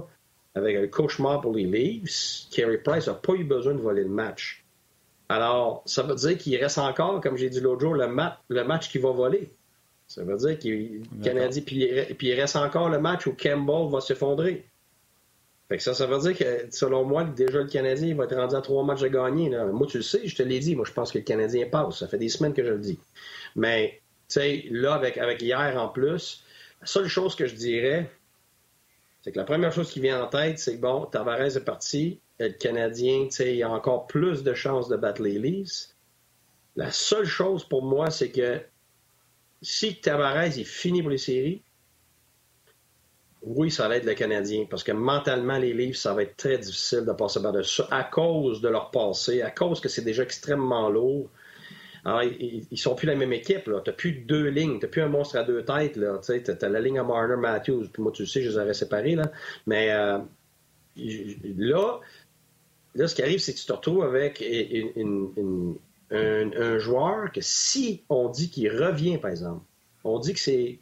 avec un cauchemar pour les Leafs, Carey Price n'a pas eu besoin de voler le match. Alors, ça veut dire qu'il reste encore, comme j'ai dit l'autre jour, le, match qui va voler. Ça veut dire qu'il Canadien, puis, il reste encore le match où Campbell va s'effondrer. Fait que ça, ça veut dire que, selon moi, déjà le Canadien va être rendu à trois matchs à gagner. Moi, tu le sais, je te l'ai dit. Moi, je pense que le Canadien passe. Ça fait des semaines que je le dis. Mais, tu sais, là, avec, avec hier en plus, la seule chose que je dirais, c'est que la première chose qui vient en tête, c'est que, bon, Tavares est parti le Canadien, il a encore plus de chances de battre les Leafs. La seule chose pour moi, c'est que si Tavares est fini pour les séries, oui, ça va être le Canadien, parce que mentalement, les Leafs, ça va être très difficile de passer par-dessus à cause de leur passé, à cause que c'est déjà extrêmement lourd. Alors, ils, ne sont plus la même équipe. Tu n'as plus deux lignes. Tu n'as plus un monstre à deux têtes. Tu as, la ligne à Marner Matthews. Puis moi, tu le sais, je les aurais séparés. Là. Mais euh, là, là, ce qui arrive, c'est que tu te retrouves avec un, joueur que si on dit qu'il revient, par exemple, on dit que c'est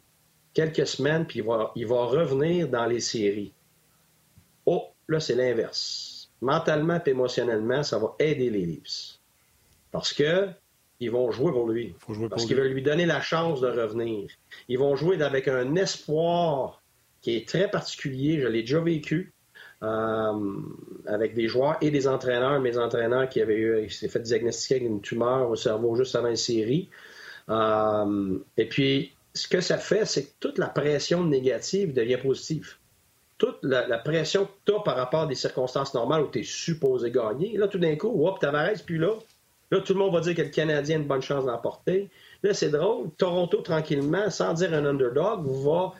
quelques semaines, puis il va, il va revenir dans les séries. Oh, là, c'est l'inverse. Mentalement et émotionnellement, ça va aider les Leafs. Parce que ils vont jouer pour lui. parce qu'ils veulent lui donner la chance de revenir. Ils vont jouer avec un espoir qui est très particulier. Je l'ai déjà vécu. Euh, avec des joueurs et des entraîneurs, mes entraîneurs qui avaient eu, qui s'est fait diagnostiquer avec une tumeur au cerveau juste avant une série. Euh, et puis, ce que ça fait, c'est que toute la pression négative devient positive. Toute la, pression que tu as par rapport à des circonstances normales où tu es supposé gagner, là, tout d'un coup, hop, Tavares, puis là, là, tout le monde va dire que le Canadien a une bonne chance d'emporter. Là, c'est drôle. Toronto, tranquillement, sans dire un underdog, va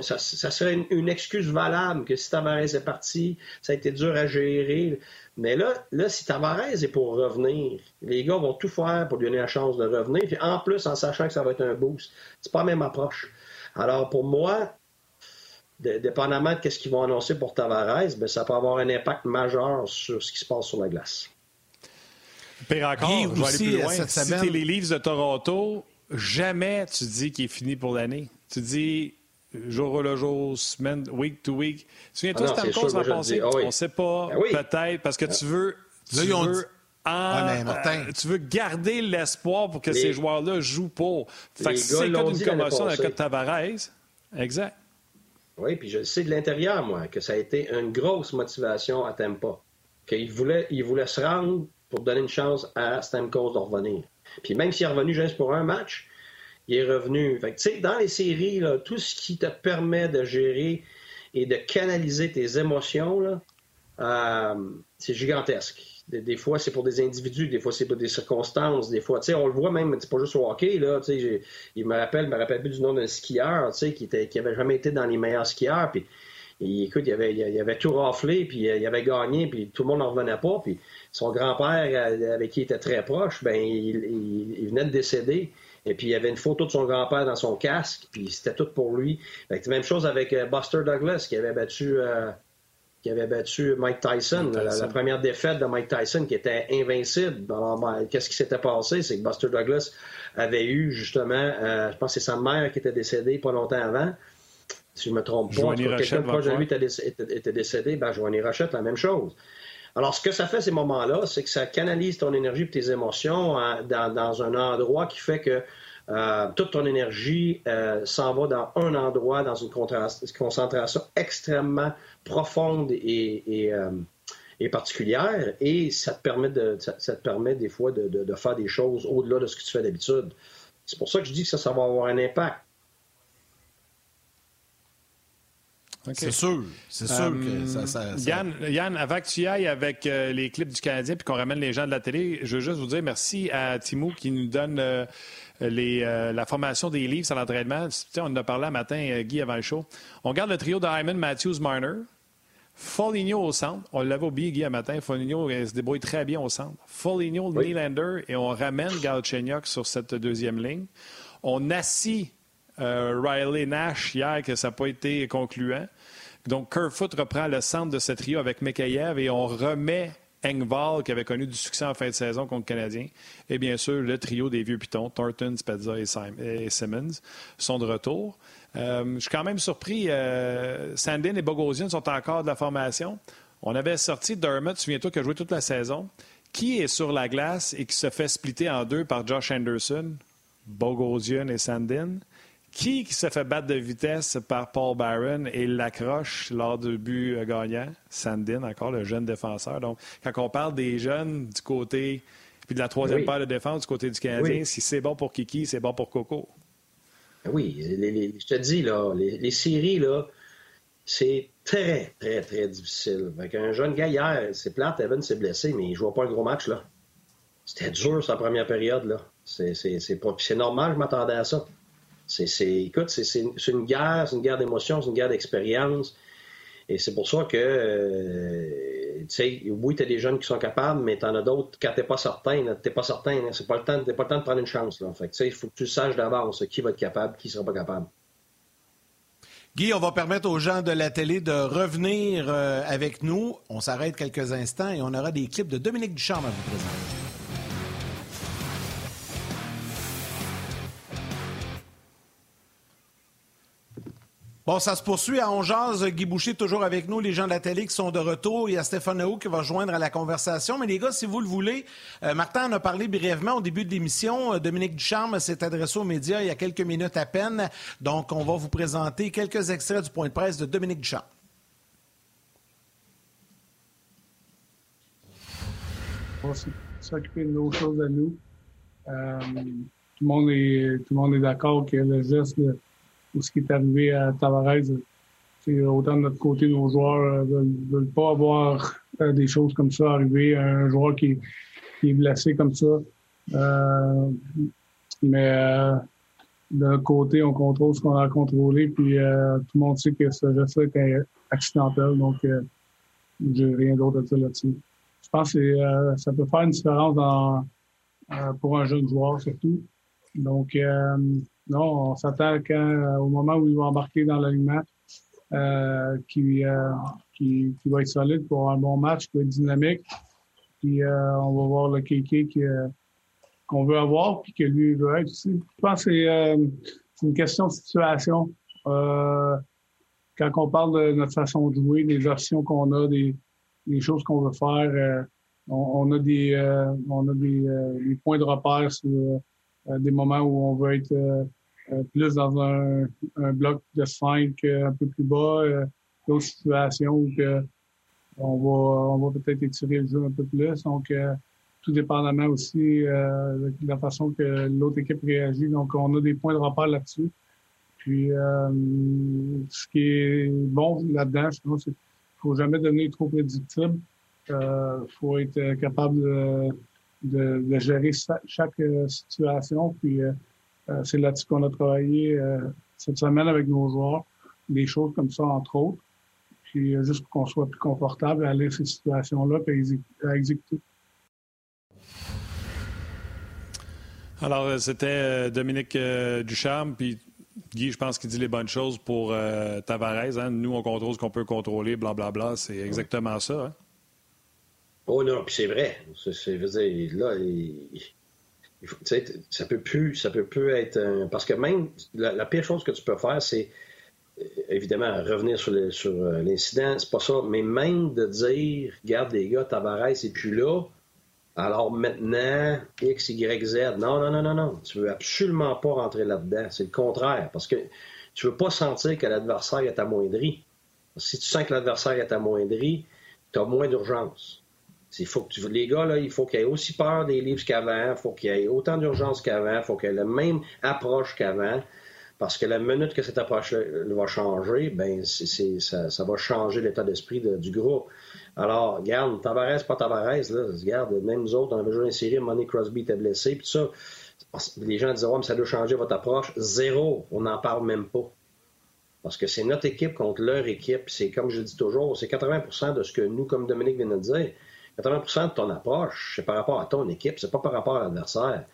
ça, serait une, excuse valable que si Tavares est parti, ça a été dur à gérer. Mais là, là, si Tavares est pour revenir, les gars vont tout faire pour lui donner la chance de revenir. Puis en plus, en sachant que ça va être un boost. C'est pas la même approche. Alors pour moi, dépendamment de ce qu'ils vont annoncer pour Tavares, ben, ça peut avoir un impact majeur sur ce qui se passe sur la glace. Pire encore, je vais aller plus loin. Si tu les Leafs de Toronto, jamais tu dis qu'il est fini pour l'année. Tu dis jour le jour, semaine, week to week. Souviens-toi, ah Stamkos l'an passé, ah on ne sait pas, ben peut-être, parce que tu veux. Tu veux euh, tu veux garder l'espoir pour que ces joueurs-là jouent pour. Fait que c'est comme une commotion dans le cas de Tavares. Exact. Oui, puis je sais de l'intérieur, moi, que ça a été une grosse motivation à Tampa. Qu'il voulait, il voulait se rendre pour donner une chance à Stamkos de revenir. Puis même s'il est revenu juste pour un match, il est revenu. Dans les séries, tout ce qui te permet de gérer et de canaliser tes émotions, euh, c'est gigantesque. Des, fois, c'est pour des individus, des fois, c'est pour des circonstances, des fois, on le voit même, c'est pas juste au hockey, là, il me rappelle, me rappelle plus du nom d'un skieur, qui, était, qui jamais été dans les meilleurs skieurs, puis écoute, il avait, il avait tout raflé, puis il avait gagné, puis tout le monde n'en revenait pas, puis son grand-père, euh, avec qui il était très proche, ben, il venait de décéder. Et puis, il y avait une photo de son grand-père dans son casque, puis c'était tout pour lui. La même chose avec euh, Buster Douglas, qui avait battu, euh, qui avait battu Mike Tyson, La, première défaite de Mike Tyson, qui était invincible. Ben, qu'est-ce qui s'était passé? C'est que Buster Douglas avait eu, justement, euh, je pense que c'est sa mère qui était décédée pas longtemps avant. Si je me trompe pas, quelqu'un proche de lui était, décédé, ben, Joanie Rochette, la même chose. Alors, ce que ça fait ces moments-là, c'est que ça canalise ton énergie et tes émotions dans, un endroit qui fait que euh, toute ton énergie euh, s'en va dans un endroit, dans une concentration extrêmement profonde et, euh, particulière, et ça te permet, de, ça, te permet des fois de, faire des choses au-delà de ce que tu fais d'habitude. C'est pour ça que je dis que ça, ça va avoir un impact. C'est sûr. C'est sûr que ça, ça, Yann, Yann, avant que tu y ailles avec les clips du Canadien puis qu'on ramène les gens de la télé, je veux juste vous dire merci à Timo qui nous donne les, euh, la formation des livres sur l'entraînement. On en a parlé un matin, euh, Guy, avant le show. On garde le trio de Hyman, Matthews, Marner. Foligno au centre. On l'avait oublié, Guy, un matin. Foligno se débrouille très bien au centre. Foligno, oui. Nylander, et on ramène Galchenyuk sur cette deuxième ligne. On assit euh, Riley Nash hier, que ça n'a pas été concluant. Donc, Kerfoot reprend le centre de ce trio avec Mekayev et on remet Engval, qui avait connu du succès en fin de saison contre le Canadien. Et bien sûr, le trio des vieux pitons, Thornton, Spezza et, Simmons, sont de retour. Euh, je suis quand même surpris. Euh, Sandin et Bogosian sont encore de la formation. On avait sorti Dermott, souviens-toi, qui a joué toute la saison. Qui est sur la glace et qui se fait splitter en deux par Josh Anderson, Bogosian et Sandin? Qui se fait battre de vitesse par Paul Barron et l'accroche lors du but gagnant? Sandin, encore le jeune défenseur. Donc, quand on parle des jeunes du côté, puis de la troisième paire de défense du côté du Canadien, si c'est bon pour Kiki, c'est bon pour Coco. Oui, je te dis, là, les, séries, là, c'est très, très, très difficile. Avec un jeune gars hier, c'est plate, Evan s'est blessé, mais il ne jouait pas un gros match, là. C'était dur, sa première période, là. C'est normal, je m'attendais à ça. C'est, écoute, c'est, une guerre, c'est une guerre d'émotions, c'est une guerre d'expérience. Et c'est pour ça que, euh, tu sais, oui, tu as des jeunes qui sont capables, mais tu en as d'autres, quand tu pas certain, tu pas certain, c'est pas le temps, pas le temps de prendre une chance. Là. Fait il faut que tu saches d'avance qui va être capable, qui sera pas capable. Guy, on va permettre aux gens de la télé de revenir euh, avec nous. On s'arrête quelques instants et on aura des clips de Dominique Ducharme à vous présenter. Bon, ça se poursuit à Ongeaz. Guy Boucher, toujours avec nous. Les gens de la télé qui sont de retour. Il y a Stéphane Haut qui va joindre à la conversation. Mais les gars, si vous le voulez, euh, Martin en a parlé brièvement au début de l'émission. Euh, Dominique Ducharme s'est adressé aux médias il y a quelques minutes à peine. Donc, on va vous présenter quelques extraits du point de presse de Dominique Ducharme. On s'occuper de nos choses à nous. Euh, tout, le monde est, tout le monde est d'accord que le geste ce qui est arrivé à Tavares. Autant de notre côté, nos joueurs ne euh, veulent, pas avoir euh, des choses comme ça arriver. Un joueur qui, est blessé comme ça. Euh, mais notre côté, on contrôle ce qu'on a à contrôler. Puis tout le monde sait que ce geste est accidentel. Donc, j'ai rien d'autre à dire là-dessus. Je pense que ça peut faire une différence dans, pour un jeune joueur surtout. Donc, non, on s'attend euh, au moment où il va embarquer dans l'alignement, euh, qui, euh, qui, qui, va être solide pour un bon match, qui va être dynamique. Puis euh, on va voir le kéké qu'on veut avoir, puis que lui veut être aussi. Je pense que c'est une question de situation. quand on parle de notre façon de jouer, des options qu'on a, des, des choses qu'on veut faire, on, on, a des on a des, des, points de repère sur des moments où on veut être euh, plus dans un, un, bloc de 5 euh, un peu plus bas, euh, d'autres situations où que on va, on va peut-être étirer le jeu un peu plus. Donc, tout dépendamment aussi de la façon que l'autre équipe réagit. Donc, on a des points de repère là-dessus. Puis, ce qui est bon là-dedans, je pense, c'est qu'il faut jamais devenir trop prédictible. Il faut être capable de, de, de gérer chaque situation. Puis, euh, c'est là-dessus qu'on a travaillé euh, cette semaine avec nos joueurs, des choses comme ça, entre autres. Puis euh, juste pour qu'on soit plus confortable à aller ces situations-là et à exécuter. Alors, c'était Dominique Ducharme, puis Guy, je pense qu'il dit les bonnes choses pour Tavares. Hein. Nous, on contrôle ce qu'on peut contrôler, blablabla. Bla, bla. C'est exactement ça. Hein? Oh non, puis c'est vrai. C'est, là, il, ça peut plus, ça peut plus être parce que même la, pire chose que tu peux faire, c'est euh, évidemment revenir sur, euh, l'incident, c'est pas ça, mais même de dire, regarde les gars, Tavares est plus là, alors maintenant X, Y, Z. Non, non, non, non, non, tu veux absolument pas rentrer là-dedans. C'est le contraire, parce que tu veux pas sentir que l'adversaire est amoindri. Si tu sens que l'adversaire est amoindri, tu as moins d'urgence. Faut que les gars, là, il faut qu'ils aient aussi peur des livres qu'avant, il faut qu'il y ait autant d'urgence qu'avant, il faut qu'ils aient la même approche qu'avant. Parce que la minute que cette approche va changer, ben ça, va changer l'état d'esprit du groupe. Alors, regarde, Tavares, pas Tavares, là, regarde, même nous autres, on avait joué une série, Money Crosby était blessé, puis ça, les gens disaient, ouais, mais ça doit changer votre approche. Zéro, on n'en parle même pas. Parce que c'est notre équipe contre leur équipe. C'est comme je dis toujours, c'est 80% de ce que nous, comme Dominique vient de dire, 80% de ton approche, c'est par rapport à ton équipe, c'est pas par rapport à l'adversaire.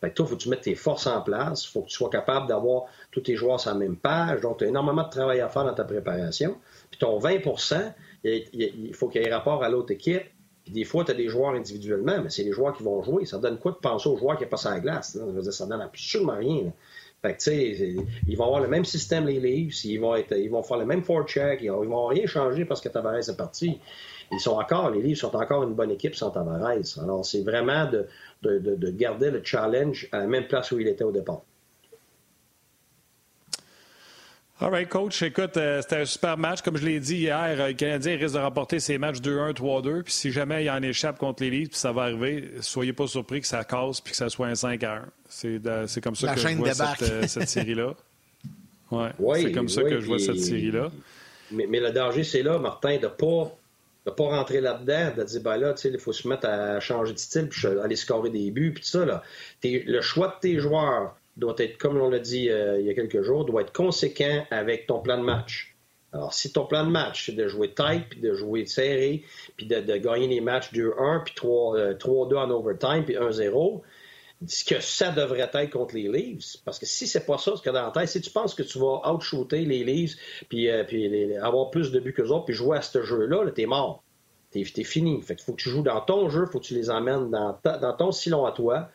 Fait que toi, il faut que tu mettes tes forces en place, il faut que tu sois capable d'avoir tous tes joueurs sur la même page. Donc, tu as énormément de travail à faire dans ta préparation. Puis ton 20% il faut qu'il y ait rapport à l'autre équipe. Puis des fois, tu as des joueurs individuellement, mais c'est les joueurs qui vont jouer. Ça donne quoi de penser aux joueurs qui passent à la glace? Ça donne absolument rien. Fait que, tu sais, ils vont avoir le même système, les livres, ils vont, être, ils vont faire le même forecheck, ils vont, ils vont rien changer parce que Tavares est parti ils sont encore, les livres sont encore une bonne équipe sans Tavares. Alors, c'est vraiment de, de, garder le challenge à la même place où il était au départ. All right, coach. Écoute, euh, c'était un super match. Comme je l'ai dit hier, euh, le Canadien risque de remporter ses matchs 2-1, 3-2. Puis si jamais il en échappe contre les Leafs, puis ça va arriver, soyez pas surpris que ça casse puis que ça soit un 5-1. C'est comme ça que je vois cette, euh, cette série-là. Ouais, oui, c'est comme ça que je vois cette série-là. Mais, mais, le danger, c'est là, Martin, de ne pas de pas rentrer là-dedans, de dire, ben là, il faut se mettre à changer de style, puis aller scorer des buts, puis tout ça, là. le choix de tes joueurs doit être, comme on l'a dit euh, il y a quelques jours, doit être conséquent avec ton plan de match. Alors, si ton plan de match, c'est de jouer tight, puis de jouer serré, puis de, gagner les matchs 2-1, puis 3-2 en overtime, puis 1-0, ce que ça devrait être contre les Leafs. Parce que si c'est pas ça, ce que dans la tête, si tu penses que tu vas outshooter les Leafs, puis, euh, puis avoir plus de buts qu'eux autres, puis jouer à ce jeu-là, -là, t'es mort. T'es es fini. Fait qu'il faut que tu joues dans ton jeu, faut que tu les emmènes dans, dans ton silon à toi.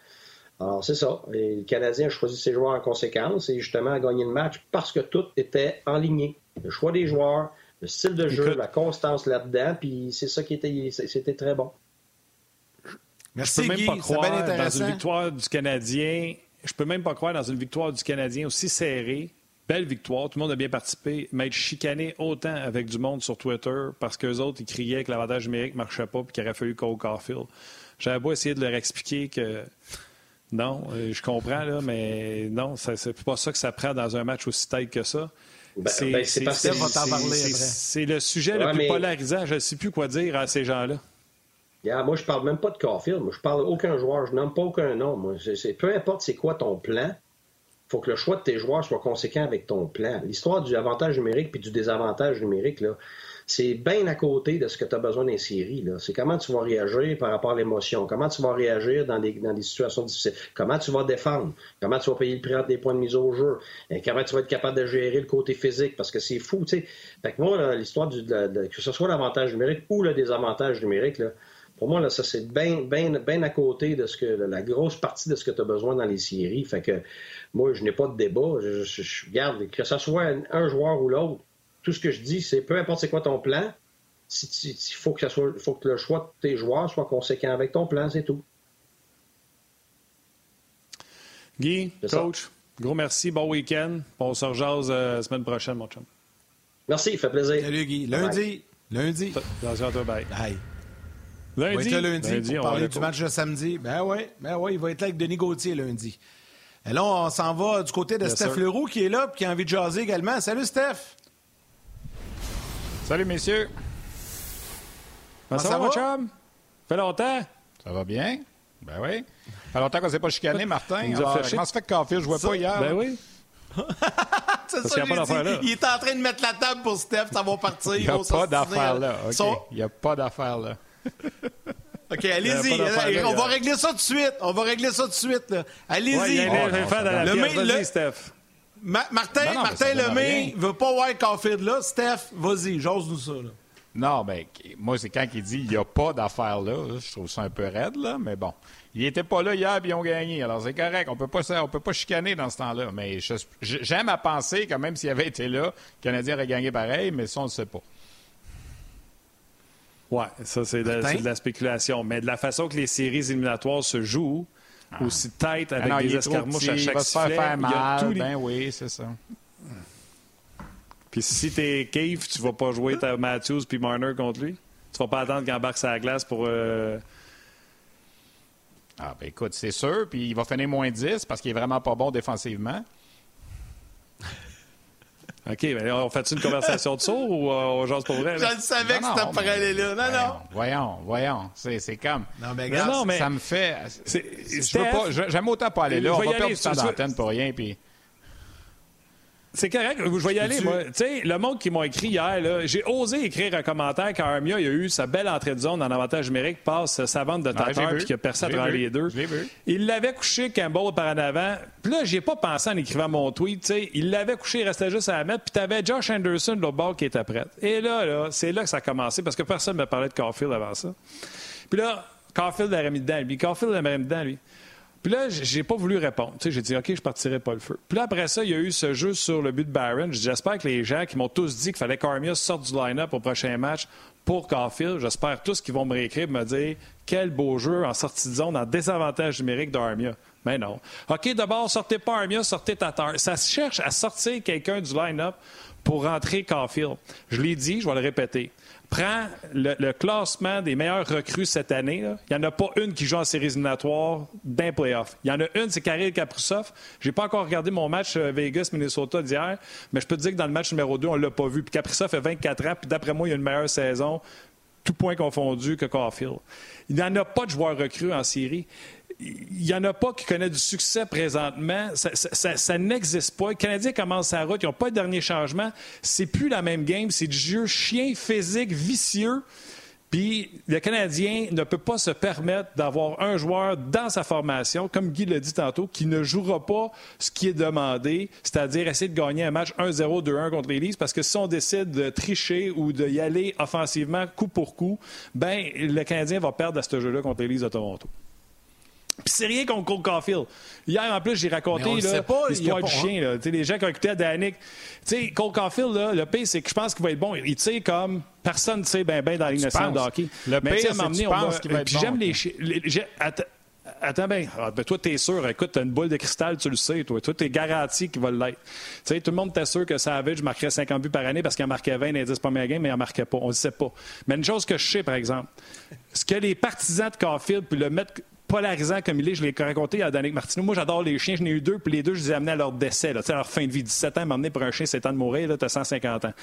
Alors, c'est ça. Et le Canadien a choisi ses joueurs en conséquence et justement a gagné le match parce que tout était en ligne. Le choix des joueurs, le style de jeu, la constance là-dedans, puis c'est ça qui était, c'était très bon. Merci, je peux même pas croire dans une victoire du Canadien. Je peux même pas croire dans une victoire du Canadien aussi serrée. Belle victoire, tout le monde a bien participé, mais être chicané autant avec du monde sur Twitter parce qu'eux autres, ils criaient que l'avantage numérique ne marchait pas et qu'il aurait fallu Cole Caulfield. J'avais beau essayer de leur expliquer que non, euh, je comprends, là, mais non, c'est pas ça que ça prend dans un match aussi tight que ça. Ben, c'est C'est le sujet le plus polarisant. Je ne sais plus quoi dire à ces gens-là. Moi, je parle même pas de Caulfield. Moi, je parle aucun joueur. Je nomme pas aucun nom. Moi. peu importe c'est quoi ton plan, il faut que le choix de tes joueurs soit conséquent avec ton plan. L'histoire du avantage numérique puis du désavantage numérique, là, c'est bien à côté de ce que tu as besoin d'un. C'est comment tu vas réagir par rapport à l'émotion, comment tu vas réagir dans des, dans des situations difficiles, comment tu vas défendre, comment tu vas payer le prix des points de mise au jeu, comment tu vas être capable de gérer le côté physique, parce que c'est fou. sais. Fait que moi, l'histoire du que ce soit l'avantage numérique ou le désavantage numérique, là, pour moi, là, ça, c'est bien ben, ben à côté de ce que la grosse partie de ce que tu as besoin dans les séries. Fait que moi, je n'ai pas de débat. Je, je, garde que ce soit un joueur ou l'autre, tout ce que je dis, c'est peu importe c'est quoi ton plan, il faut, que faut que le choix de tes joueurs soit conséquent avec ton plan, c'est tout. Guy, coach, gros merci, bon week-end. On se rejase euh, la semaine prochaine, mon chum. Merci, fait plaisir. Salut Guy. Lundi. Lundi. Attention à toi, bye. Bye. Lundi. Il lundi, lundi pour parler du match de samedi. Ben oui, ben ouais, il va être là avec Denis Gauthier lundi. Et là, on s'en va du côté de Steph Leroux qui est là et qui a envie de jaser également. Salut Steph! Salut, messieurs. ça, va, mon chum? Ça fait longtemps? Ça va bien? Ben oui. Ça fait longtemps qu'on ne s'est pas chicané, Martin. Alors, comment se fait que Caulfield ne jouait pas hier? Ben oui. c'est ça, il, dit, il est en train de mettre la table pour Steph, ça va partir. Il n'y a, pas d'affaire là. Il n'y a pas d'affaire là. OK, allez-y. On va régler ça tout de suite. On va régler ça tout de suite. Allez-y. Ouais, le, le, Steph. Martin, Martin Lemay ne veut pas voir Caulfield là. Steph, vas-y, j'ose-nous ça. Là. Non, mais ben, moi, c'est quand il dit il n'y a pas d'affaire là. Je trouve ça un peu raide, là, mais bon. Il n'était pas là hier et ils ont gagné. Alors, c'est correct. On peut pas, on peut pas chicaner dans ce temps-là. Mais j'aime à penser que même s'il avait été là, le Canadien aurait gagné pareil, mais ça, on ne sait pas. Oui, ça, c'est de, de, la spéculation. Mais de la façon que les séries éliminatoires se jouent, ah. aussi tête avec ah des escarmouches à chaque il va se faire, mal. Ben oui, c'est ça. Puis si t'es Cave, tu vas pas jouer ta Matthews puis Marner contre lui? Tu vas pas attendre qu'il embarque sa glace pour... Euh, ah ben écoute, c'est sûr. Puis il va finir moins 10 parce qu'il est vraiment pas bon défensivement. OK, mais on fait une conversation de sourd ou euh, on jase pour vrai? Je le savais que c'était pour aller là. Non, non. Voyons, voyons. C'est comme. Non, mais, non, mais... ça me fait. J'aime autant pas aller là. On va perdre du temps d'antenne pour rien. Puis. C'est correct, je vais y aller, moi. Tu sais, le monde qui m'a écrit hier, j'ai osé écrire un commentaire car Armia a eu sa belle entrée de zone en avantage numérique, passe sa vente de tateur puis qu'il a percé à travers les deux. Il l'avait couché Campbell par en avant. Puis là, j'ai pas pensé en écrivant mon tweet, tu sais. Il l'avait couché, il restait juste à la mettre. Puis t'avais Josh Anderson de l'autre bord qui était prêt. Et là, là c'est là que ça a commencé parce que personne ne me parlait de Caulfield avant ça. Puis là, Caulfield l'aurait mis dedans, lui. Caulfield l'aurait mis dedans, lui. Puis là, j'ai pas voulu répondre. J'ai dit, OK, je partirai pas le feu. Puis là, après ça, il y a eu ce jeu sur le but de Barron. J'espère que les gens qui m'ont tous dit qu'il fallait qu'Armia sorte du line-up au prochain match pour Caulfield, j'espère tous qu'ils vont me réécrire me dire quel beau jeu en sortie de zone, en désavantage numérique d'Armia. Mais non. OK, d'abord, sortez pas Armia, sortez Tatar. Ça cherche à sortir quelqu'un du line-up pour rentrer Caulfield. Je l'ai dit, je vais le répéter prends le, classement des meilleurs recrues cette année, il n'y en a pas une qui joue en séries éliminatoires d'un playoff. Il y en a une, c'est Kirill Kaprizov. Je n'ai pas encore regardé mon match euh, Vegas-Minnesota d'hier, mais je peux te dire que dans le match numéro 2, on ne l'a pas vu. Puis Kaprizov fait 24 ans, puis d'après moi, il a une meilleure saison, tout point confondu, que Caulfield. Il n'y en a pas de joueurs recrues en série. Il n'y en a pas qui connaissent du succès présentement. Ça, n'existe pas. Les Canadiens commencent sa route. Ils n'ont pas de dernier changement. C'est plus la même game. C'est du jeu chien physique, vicieux. Puis le Canadien ne peut pas se permettre d'avoir un joueur dans sa formation, comme Guy l'a dit tantôt, qui ne jouera pas ce qui est demandé, c'est-à-dire essayer de gagner un match 1-0, 2-1 contre les parce que si on décide de tricher ou d'y aller offensivement coup pour coup, ben le Canadien va perdre à ce jeu-là contre les de Toronto. Puis c'est rien contre Cole Caulfield. Hier, en plus, j'ai raconté l'histoire du chien. Là. Les gens qui ont écouté à Danick. Cole Caulfield, là, le pire, c'est que je pense qu'il va être bon. Il tire comme personne ne sait bien ben dans la de hockey. Le pire, c'est que tu penses qu'il va être bon. J'aime les chiens. Attends bien. Ah, ben, toi, t'es sûr. Écoute, t'as une boule de cristal, tu le sais. Toi, toi t'es garanti qu'il va l'être. Tu sais, tout le monde était sûr que Savage marquerait 50 buts par année parce qu'il en marquait 20 dans les 10 premières games, mais il en marquait pas. On ne sait pas. Mais une chose que je sais, par exemple, ce que les partisans de Caulfield puis le mettre polarisant comme il est. Je l'ai raconté à Danick Martineau. Moi, j'adore les chiens. J'en ai eu deux, puis les deux, je les ai amenés à leur décès, là, à leur fin de vie. 17 ans, m'amener pour un chien, c'est temps de mourir, tu as 150 ans.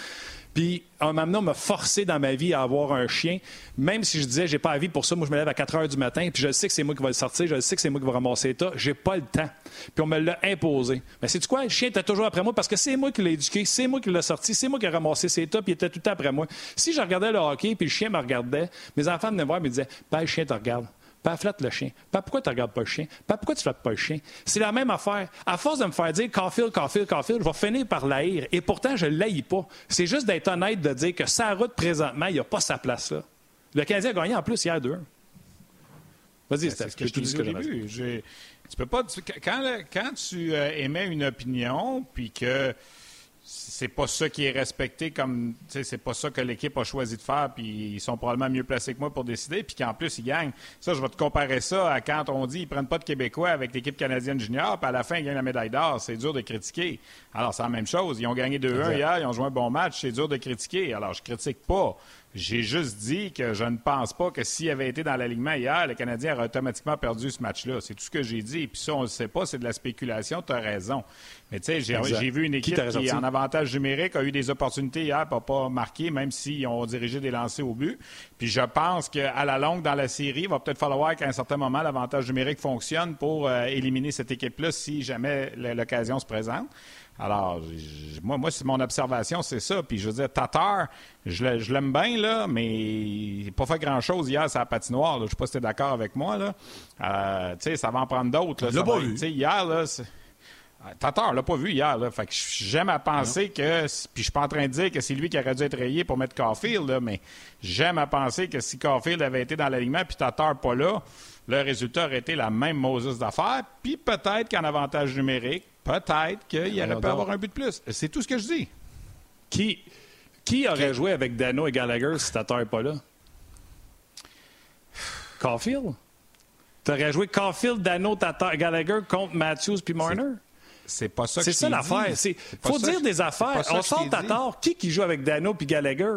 Puis, un moment m'a forcé dans ma vie à avoir un chien, même si je disais, j'ai pas la vie pour ça. Moi, je me lève à 4 heures du matin, puis je sais que c'est moi qui va le sortir, je sais que c'est moi qui va ramasser tas. J'ai pas le temps. Puis, on me l'a imposé. Mais c'est du quoi? Le chien était toujours après moi parce que c'est moi qui l'ai éduqué, c'est moi qui l'ai sorti, c'est moi qui ai ramassé ses tas, puis il était tout le après moi. Si je regardais le hockey, puis le chien me regardait, mes enfants venaient voir et me disaient, ben, le chien te regarde. Pas flatte le chien. Pas pourquoi tu regardes pas le chien? Pas pourquoi tu flattes pas le chien? C'est la même affaire. À force de me faire dire Caulfield, Caulfield, Caulfield, je vais finir par l'haïr. Et pourtant, je ne l'haïs pas. C'est juste d'être honnête de dire que sa route présentement, il n'y a pas sa place là. Le Canadien a gagné en plus hier 2 Vas-y, c'est ce que je te dis au début. Tu peux pas. quand, quand tu euh, émets une opinion, puis que c'est pas ça qui est respecté comme c'est pas ça que l'équipe a choisi de faire puis ils sont probablement mieux placés que moi pour décider puis qu'en plus ils gagnent. Ça je vais te comparer ça à quand on dit ils prennent pas de québécois avec l'équipe canadienne junior puis à la fin ils gagnent la médaille d'or. C'est dur de critiquer. Alors c'est la même chose. Ils ont gagné 2-1 hier ils ont joué un bon match. C'est dur de critiquer. Alors je critique pas j'ai juste dit que je ne pense pas que s'il avait été dans l'alignement hier, le Canadien aurait automatiquement perdu ce match-là. C'est tout ce que j'ai dit. Puis ça, on ne le sait pas, c'est de la spéculation. Tu as raison. Mais tu sais, j'ai vu une équipe qui, en avantage numérique, a eu des opportunités hier pour pas marquer, même s'ils ont dirigé des lancers au but. Puis je pense qu'à la longue, dans la série, il va peut-être falloir qu'à un certain moment, l'avantage numérique fonctionne pour euh, éliminer cette équipe-là si jamais l'occasion se présente. Alors, moi, moi c'est mon observation, c'est ça. Puis je veux dire, Tatar, je l'aime bien, là, mais il n'a pas fait grand-chose hier sur la patinoire. Je ne sais pas si tu es d'accord avec moi. Là. Euh, tu sais, ça va en prendre d'autres. Je pas vu. Hier, là, Tatar l'a pas vu hier. Là. Fait que j'aime à penser que. Puis je suis pas en train de dire que c'est lui qui aurait dû être rayé pour mettre Caulfield, là, mais j'aime à penser que si Caulfield avait été dans l'alignement puis Tatar pas là, le résultat aurait été la même Moses d'affaires. Puis peut-être qu'en avantage numérique, peut-être qu'il aurait pu avoir un but de plus. C'est tout ce que je dis. Qui, qui aurait joué avec Dano et Gallagher si Tatar n'est pas là? Caulfield? Tu aurais joué Caulfield, Dano, Tatar, Gallagher contre Matthews puis Marner? C'est pas ça C'est ça l'affaire. Il faut dire des affaires. On sort Tatar. Qui qui joue avec Dano puis Gallagher?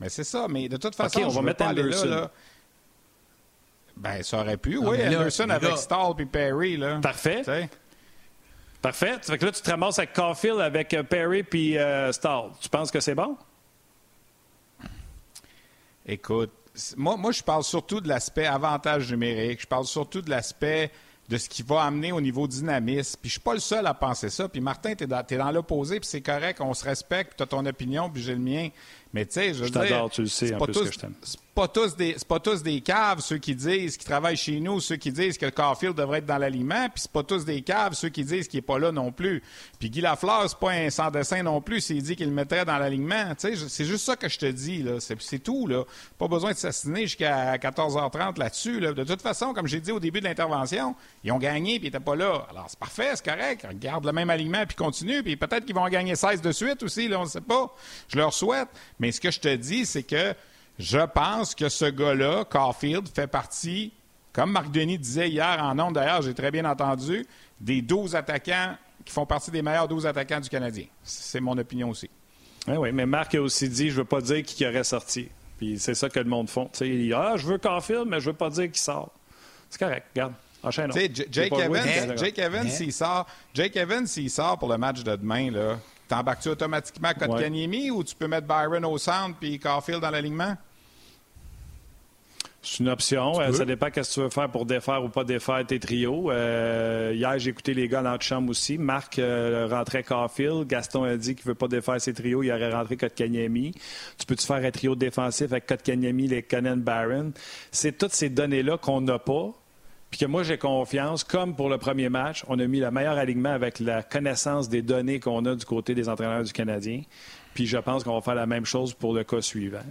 Mais c'est ça. Mais de toute façon, on va mettre Anderson. Là, Ben, ça aurait pu. oui, Anderson avec Stall puis Perry. Là. Parfait. Parfait. Fait que là, tu te ramasses avec Caulfield, avec euh, Perry puis euh, Stall. Tu penses que c'est bon? Écoute, moi, moi, je parle surtout de l'aspect avantage numérique. Je parle surtout de l'aspect de ce qui va amener au niveau dynamisme. Puis je suis pas le seul à penser ça. Puis Martin, tu es dans, dans l'opposé, puis c'est correct, on se respecte, tu as ton opinion, puis j'ai le mien. Mais tu sais, je veux dire... tu le sais, en plus que je t'aime pas tous des c'est pas tous des caves ceux qui disent qui travaillent chez nous, ceux qui disent que Carfield devrait être dans l'aliment, puis c'est pas tous des caves ceux qui disent qu'il est pas là non plus. Puis Guy Lafleur, c'est pas un sans dessin non plus s'il dit qu'il le mettrait dans l'alignement, c'est juste ça que je te dis là, c'est tout là. Pas besoin de s'assiner jusqu'à 14h30 là-dessus De toute façon, comme j'ai dit au début de l'intervention, ils ont gagné puis ils étaient pas là. Alors c'est parfait, c'est correct, garde le même alignement puis continue, puis peut-être qu'ils vont en gagner 16 de suite aussi là, on ne sait pas. Je leur souhaite, mais ce que je te dis c'est que je pense que ce gars-là, Caulfield, fait partie, comme Marc Denis disait hier en ondes, d'ailleurs, j'ai très bien entendu, des 12 attaquants qui font partie des meilleurs 12 attaquants du Canadien. C'est mon opinion aussi. Oui, oui, mais Marc a aussi dit, je ne veux pas dire qui aurait sorti. Puis c'est ça que le monde font. il dit, ah, je veux Caulfield, mais je ne veux pas dire qui sort. C'est correct, regarde. Enchaîne. Jake Evans, Jake Evans, s'il sort, Jake Evans, s'il sort pour le match de demain, là, t'embarques-tu automatiquement Kotkaniemi ou tu peux mettre Byron au centre puis Caulfield dans l'alignement? C'est une option. Euh, ça dépend de ce que tu veux faire pour défaire ou pas défaire tes trios. Euh, hier, j'ai écouté les gars dans la chambre aussi. Marc euh, rentrait Caulfield. Gaston a dit qu'il ne veut pas défaire ses trios. Il aurait rentré Kotkaniemi. Tu peux-tu faire un trio défensif avec Kotkaniemi, les Conan Barron? C'est toutes ces données-là qu'on n'a pas. Puis que moi, j'ai confiance. Comme pour le premier match, on a mis le meilleur alignement avec la connaissance des données qu'on a du côté des entraîneurs du Canadien. Puis je pense qu'on va faire la même chose pour le cas suivant.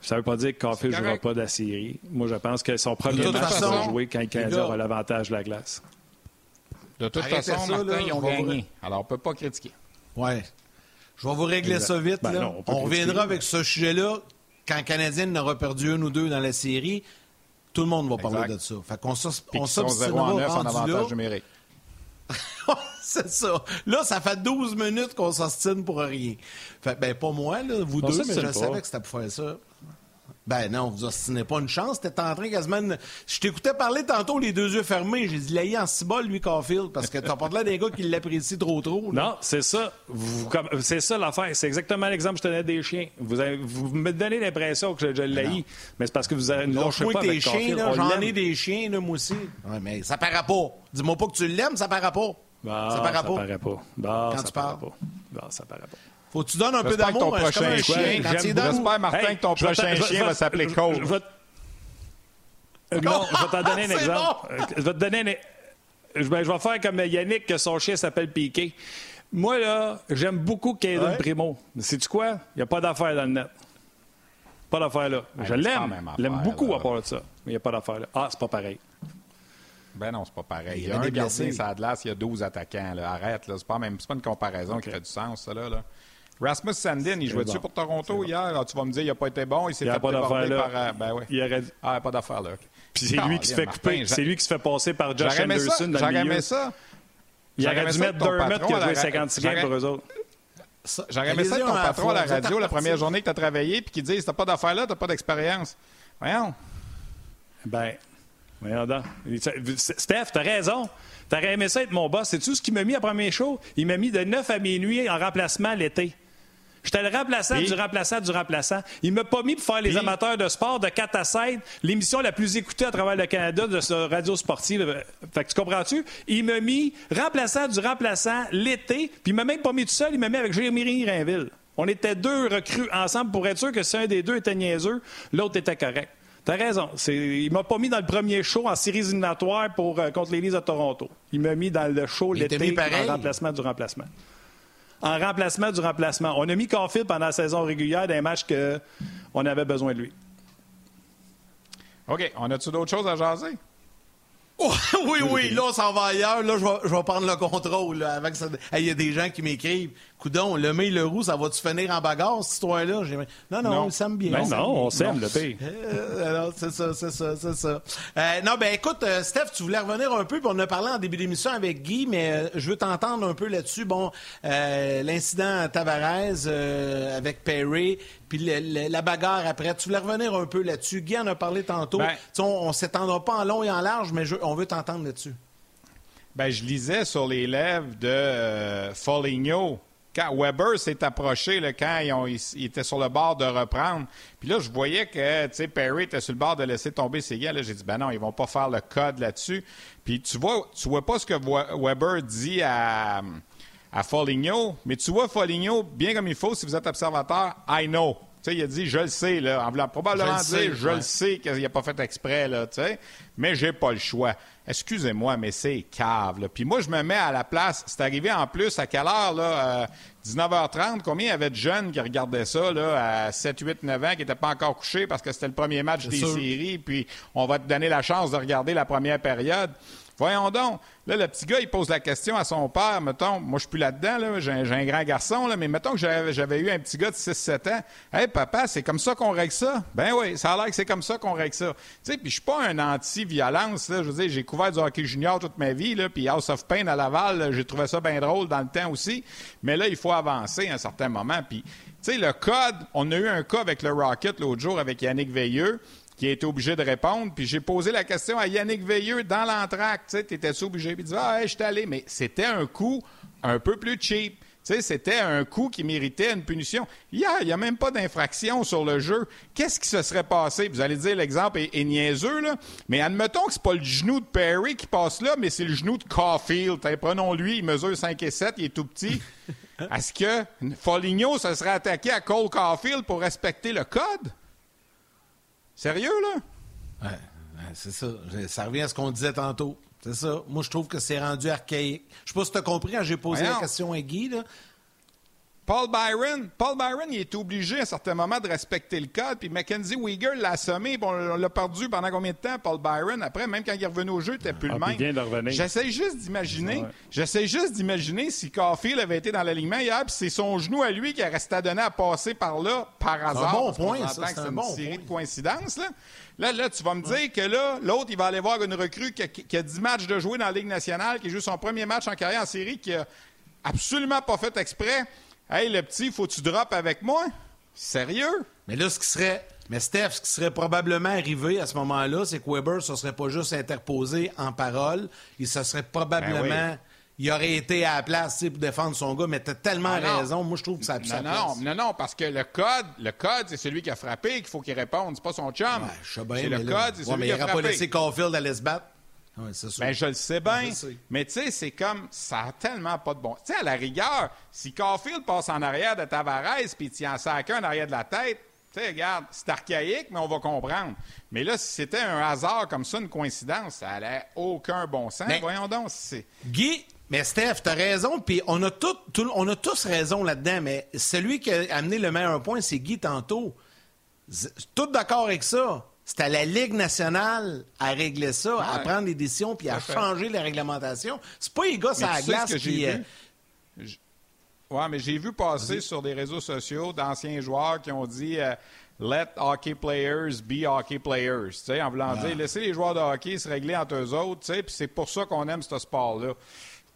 Ça ne veut pas dire que Caulfield ne jouera pas de la série. Moi, je pense que son premier match façon, va jouer quand le Canadien aura l'avantage de la glace. De toute façon, Martin, ils ont gagné. Alors, on ne peut pas critiquer. Oui. Je vais vous régler ça vite. Ben on, reviendra avec ce sujet-là quand le Canadien n'aura perdu un ou deux dans la série. Tout le monde va parler de ça. Fait qu'on on s'obstinera en avantage numérique. c'est ça. Là, ça fait 12 minutes qu'on s'ostine pour rien. Fait ben, pas moi, là, vous deux, mais je savais que c'était pour faire ça. Ben non, vous ostinez pas une chance. T'es en train quasiment. Je t'écoutais parler tantôt les deux yeux fermés. J'ai dit l'aïe en cibole, lui, Caulfield, parce que t'as pas de l'air d'un gars qui l'apprécie trop trop. Non, c'est ça. C'est ça l'affaire. C'est exactement l'exemple que je tenais des chiens. Vous, vous me donnez l'impression que je, je l'ai, mais c'est parce que vous avez une pas avec chiens, J'en ai des chiens, là, moi aussi. Ouais, mais ça paraît pas. Dis-moi pas que tu l'aimes, ça paraît pas. Ça paraît pas. Ça paraît pas. Quand tu parles. Pas. Bah, ça paraît pas. Faut que tu donnes un peu d'amour. ton prochain chien. J'espère, Martin, que ton prochain chien va s'appeler Cole. Non, je vais t'en donner un exemple. Je vais te donner Je vais faire comme Yannick, que son chien s'appelle Piqué. Moi, là, j'aime beaucoup Caden Primo. Mais sais-tu quoi? Il n'y a pas d'affaire dans le net. Pas d'affaire là. je l'aime. Je l'aime beaucoup à part de ça. Mais il n'y a pas d'affaire là. Ah, c'est pas pareil. Ben non, c'est pas pareil. Il y a un gardien, ça a de il y a 12 attaquants. Arrête, là. C'est pas, même... pas une comparaison qui fait du sens, ça, là. Rasmus Sandin, il jouait-tu pour Toronto hier? Ah, tu vas me dire, il n'a pas été bon, il s'est fait pas déborder par... Euh, ben oui. Il aurait... Ah, pas d'affaire là. Puis c'est lui qui se fait couper. C'est lui qui se fait passer par Josh Anderson dans le milieu. ça. Il aurait dû mettre Dermott qui a joué 56 games pour eux autres. J'aurais aimé ça ton patron à la radio la première journée que tu as travaillé puis qui dit t'as pas d'affaire là, t'as pas d'expérience. Voyons. Ben, voyons donc. Steph, t'as raison. T'aurais aimé ça être mon boss. C'est tout ce qu'il m'a mis à premier show? Il m'a mis de 9 à minuit en remplacement l'été. J'étais le remplaçant du remplaçant du remplaçant. Il m'a pas mis pour faire les amateurs de sport de 4 à 7, l'émission la plus écoutée à travers le Canada de ce radio sportive. Fait que tu comprends-tu? Il m'a mis remplaçant du remplaçant l'été, puis il m'a même pas mis tout seul, il m'a mis avec Jérémy Rainville. On était deux recrues ensemble pour être sûr que si un des deux était niaiseux, l'autre était correct. T'as raison. Il m'a pas mis dans le premier show en séries éliminatoires pour, euh, contre les de Toronto. Il m'a mis dans le show l'été en remplacement du remplacement en remplacement du remplacement. On a mis Caulfield pendant la saison régulière d'un match qu'on avait besoin de lui. OK. On a-tu d'autres choses à jaser? oui, oui, là, on s'en va ailleurs. Là, je vais, prendre le contrôle. Il y a des gens qui m'écrivent Coudon, le et le roux, ça va-tu finir en bagarre, cette histoire-là? Non, non, on s'aime bien. Ben non, on s'aime, le pays. Euh, c'est ça, c'est ça, c'est ça. Euh, non, ben écoute, euh, Steph, tu voulais revenir un peu, puis on a parlé en début d'émission avec Guy, mais je veux t'entendre un peu là-dessus. Bon, l'incident à Tavares avec Perry, puis la bagarre après. Tu voulais revenir un peu là-dessus. Guy en a parlé tantôt. Ben- on ne s'étendra pas en long et en large, mais on veut t'entendre là-dessus. Ben, je lisais sur les lèvres de Foligno quand Weber s'est approché, quand ils, étaient sur le bord de reprendre, puis là, je voyais que Perry était sur le bord de laisser tomber ses gars. J'ai dit, ben non, ils vont pas faire le code là-dessus. Puis tu vois, tu vois pas ce que Weber dit à, à Foligno, mais tu vois Foligno, bien comme il faut, si vous êtes observateur, I know. sais, il a dit, je le sais, là, en voulant probablement je dire, je le sais qu'il n'a pas fait exprès, là, mais j'ai pas le choix. Excusez-moi, mais c'est cave. Puis moi, je me mets à la place. C'est arrivé en plus à quelle heure, là? 19h30. Euh, Combien il y avait de jeunes qui regardaient ça, là, à 7, 8, 9 ans, qui n'étaient pas encore couchés parce que c'était le premier match des séries, puis on va te donner la chance de regarder la première période. Voyons donc. Là, le petit gars, il pose la question à son père. Mettons, moi, je suis plus là-dedans, là, j'ai, un, grand garçon, là, mais mettons que j'avais, eu un petit gars de 6-7 ans. Hey, papa, c'est comme ça qu'on règle ça? Ben oui, ça a l'air que c'est comme ça qu'on règle ça. Tu sais, puis je suis pas un anti-violence, là. Je veux dire, j'ai couvert du hockey junior toute ma vie, là, puis House of Pain à Laval, j'ai trouvé ça bien drôle dans le temps aussi. Mais là, il faut avancer à un certain moment. Puis, tu sais, le code, on a eu un cas avec le Rocket l'autre jour avec Yannick Veilleux qui a été obligé de répondre. Puis j'ai posé la question à Yannick Veilleux dans l'entracte. Tu étais obligé? Puis il dit Ah, je suis allé. Mais c'était un coup un peu plus cheap. c'était un coup qui méritait une punition. Il n'y a même pas d'infraction sur le jeu. Qu'est-ce qui se serait passé? Vous allez dire l'exemple est, niaiseux, là, mais admettons que c'est pas le genou de Perry qui passe là, mais c'est le genou de Caulfield. Prenons-lui, il mesure 5 et 7, il est tout petit. Est-ce que Foligno se serait attaqué à Cole Caulfield pour respecter le code? Sérieux, là? Ouais, c'est ça. Ça revient à ce qu'on disait tantôt. C'est ça. Moi, je trouve que c'est rendu archaïque. Je sais pas si tu as compris quand j'ai posé la question à Guy. Là. Paul Byron, Paul Byron, il est obligé à un certain moment de respecter le code. Puis Mackenzie Weegar l'a assommé. Bon, on l'a perdu pendant combien de temps, Paul Byron? Après, même quand il est revenu au jeu, il n'était plus le ah, même. J'essaie juste d'imaginer. J'essaie juste d'imaginer si Caulfield avait été dans l'alignement hier, puis c'est son genou à lui qui a resté à donner à passer par là par hasard. C'est un bon point, ça. C'est une bon série de coïncidences, là. Là, là, tu vas me dire que là, l'autre, il va aller voir une recrue qui a, qui a 10 matchs de jouer dans la Ligue nationale, qui joue son premier match en carrière en série, qui a absolument pas fait exprès. Hey, le petit, faut que tu drops avec moi? Sérieux? Mais là, ce qui serait. Mais Steph, ce qui serait probablement arrivé à ce moment-là, c'est que Weber ne serait pas juste interposé en parole, il se serait probablement. Ben il aurait été à la place pour défendre son gars, mais tu as tellement ah raison. Moi, je trouve que ça a non, non, non, non, parce que le code, le code, c'est celui qui a frappé qu'il faut qu'il réponde. C'est pas son chum. je sais bien, c'est le code, c'est celui qui a frappé. il n'aurait pas laissé Caulfield aller se battre. Ben, je le sais bien. Mais tu sais, c'est comme, ça a tellement pas de bon. Tu sais, à la rigueur, si Caulfield passe en arrière de Tavares puis tient ça en arrière de la tête, tu sais, regarde, c'est archaïque, mais on va comprendre. Mais là, si c'était un hasard comme ça, une coïncidence, ça n'allait aucun bon sens. Voyons donc. C'est... Guy, mais Steph, t'as raison, puis on a tout, on a tous raison là-dedans, mais celui qui a amené le meilleur point, c'est Guy tantôt. Tout d'accord avec ça. C'est à la Ligue nationale à régler ça, à prendre des décisions puis à changer les réglementations. C'est pas les gars à la glace qui. Euh, oui, mais j'ai vu passer sur des réseaux sociaux d'anciens joueurs qui ont dit euh, Let hockey players be hockey players. en voulant dire laissez les joueurs de hockey se régler entre eux autres. Puis c'est pour ça qu'on aime ce sport-là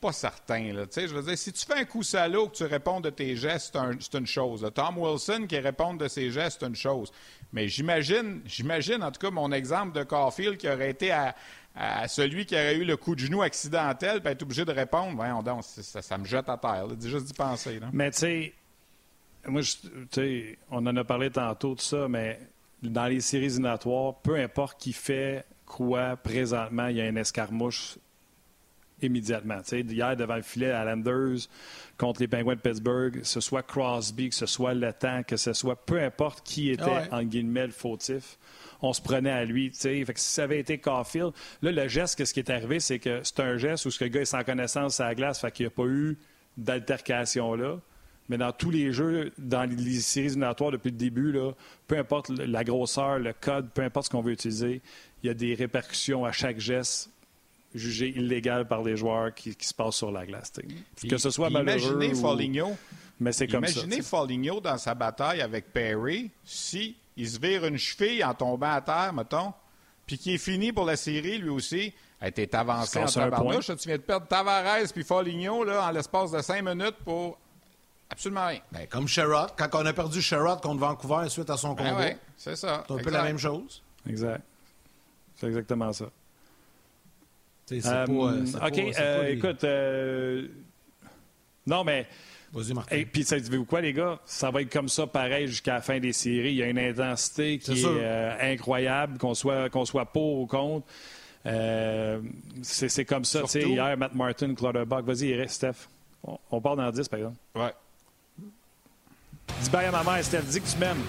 pas certain. Je veux dire, si tu fais un coup salaud que tu réponds de tes gestes, c'est une chose. Tom Wilson qui répond de ses gestes, c'est une chose. Mais j'imagine, j'imagine en tout cas mon exemple de Caulfield qui aurait été à, celui qui aurait eu le coup de genou accidentel puis être obligé de répondre. Ça, me jette à terre. Là, juste d'y penser. Mais tu sais, moi, on en a parlé tantôt de ça, mais dans les séries éliminatoires, peu importe qui fait quoi présentement, il y a une escarmouche immédiatement. hier, devant le filet à Landers contre les Penguins de Pittsburgh, que ce soit Crosby, que ce soit Le Temps, que ce soit peu importe qui était, en guillemets, le fautif, on se prenait à lui. Fait que si ça avait été Caulfield, là, le geste, ce qui est arrivé, c'est que c'est un geste où ce le gars est sans connaissance à la glace, fait qu'il n'y a pas eu d'altercation là. Mais dans tous les jeux, dans les séries éliminatoires depuis le début, là, peu importe la grosseur, le code, peu importe ce qu'on veut utiliser, il y a des répercussions à chaque geste jugé illégal par les joueurs qui, se passent sur la glace. Que ce soit malheureux imaginez Foligno, mais c'est comme imaginez Foligno dans sa bataille avec Perry, si il se vire une cheville en tombant à terre, mettons, puis qui est fini pour la série, lui aussi, a été avancé en tabarnouche. Tu viens de perdre Tavares puis Foligno là, en l'espace de cinq minutes pour absolument rien. Ben, comme Sherrod, quand on a perdu Sherrod contre Vancouver suite à son ben combat. c'est ça. C'est un peu la même chose. Exact. C'est exactement ça. Euh, OK, euh, écoute, euh, non, mais. Vas-y, Martin. Et puis, savez-vous quoi, les gars? Ça va être comme ça pareil jusqu'à la fin des séries. Il y a une intensité qui est, incroyable, qu'on soit, qu'on soit pour ou contre. c'est comme ça. sais, Hier, Matt Martin, Clutterbuck. Vas-y, Steph. On, on part dans 10, par exemple. Ouais. Dis bye à ma mère, Steph. Dis que tu m'aimes.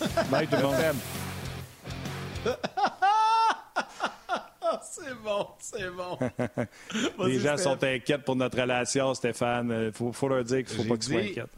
bye, tout le monde. C'est bon, c'est bon. Les gens sont inquiets pour notre relation, Stéphane. Il euh, faut, leur dire qu'il ne faut pas qu'ils soient inquiets.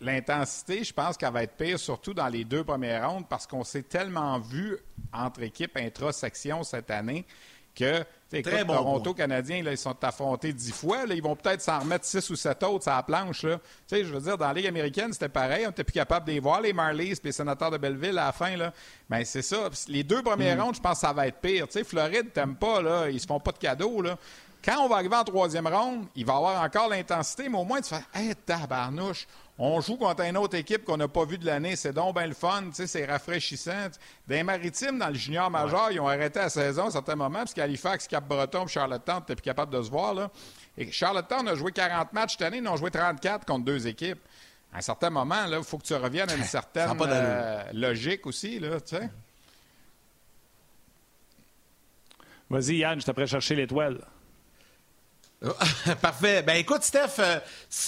L'intensité, je pense qu'elle va être pire, surtout dans les deux premières rondes, parce qu'on s'est tellement vu entre équipes intra-section cette année que Très bon Toronto Canadiens, ils sont affrontés dix fois. ils vont peut-être s'en remettre six ou sept autres sur la planche. Là. Je veux dire, dans la Ligue américaine, c'était pareil. On n'était plus capable de les voir, les Marlies et les sénateurs de Belleville à la fin. Là. Ben, c'est ça. Les deux premières mm. rondes, je pense que ça va être pire. sais, Floride, t'aimes pas, là. ils se font pas de cadeaux. Là. Quand on va arriver en troisième ronde, il va y avoir encore l'intensité, mais au moins tu fais Hé, tabarnouche, On joue contre une autre équipe qu'on n'a pas vue de l'année. C'est donc bien le fun, c'est rafraîchissant. Des maritimes, dans le junior majeur, ils ont arrêté la saison à un certain moment, parce qu'Halifax, Cap-Breton Charlottetown n'étaient plus capables de se voir. Là. Et Charlottetown a joué 40 matchs cette année, ils ont joué 34 contre deux équipes. À un certain moment, il faut que tu reviennes à une certaine euh, logique aussi. Là, tu sais. Vas-y, Yann, je t'apprête chercher l'étoile. Parfait. Ben écoute, Steph, euh,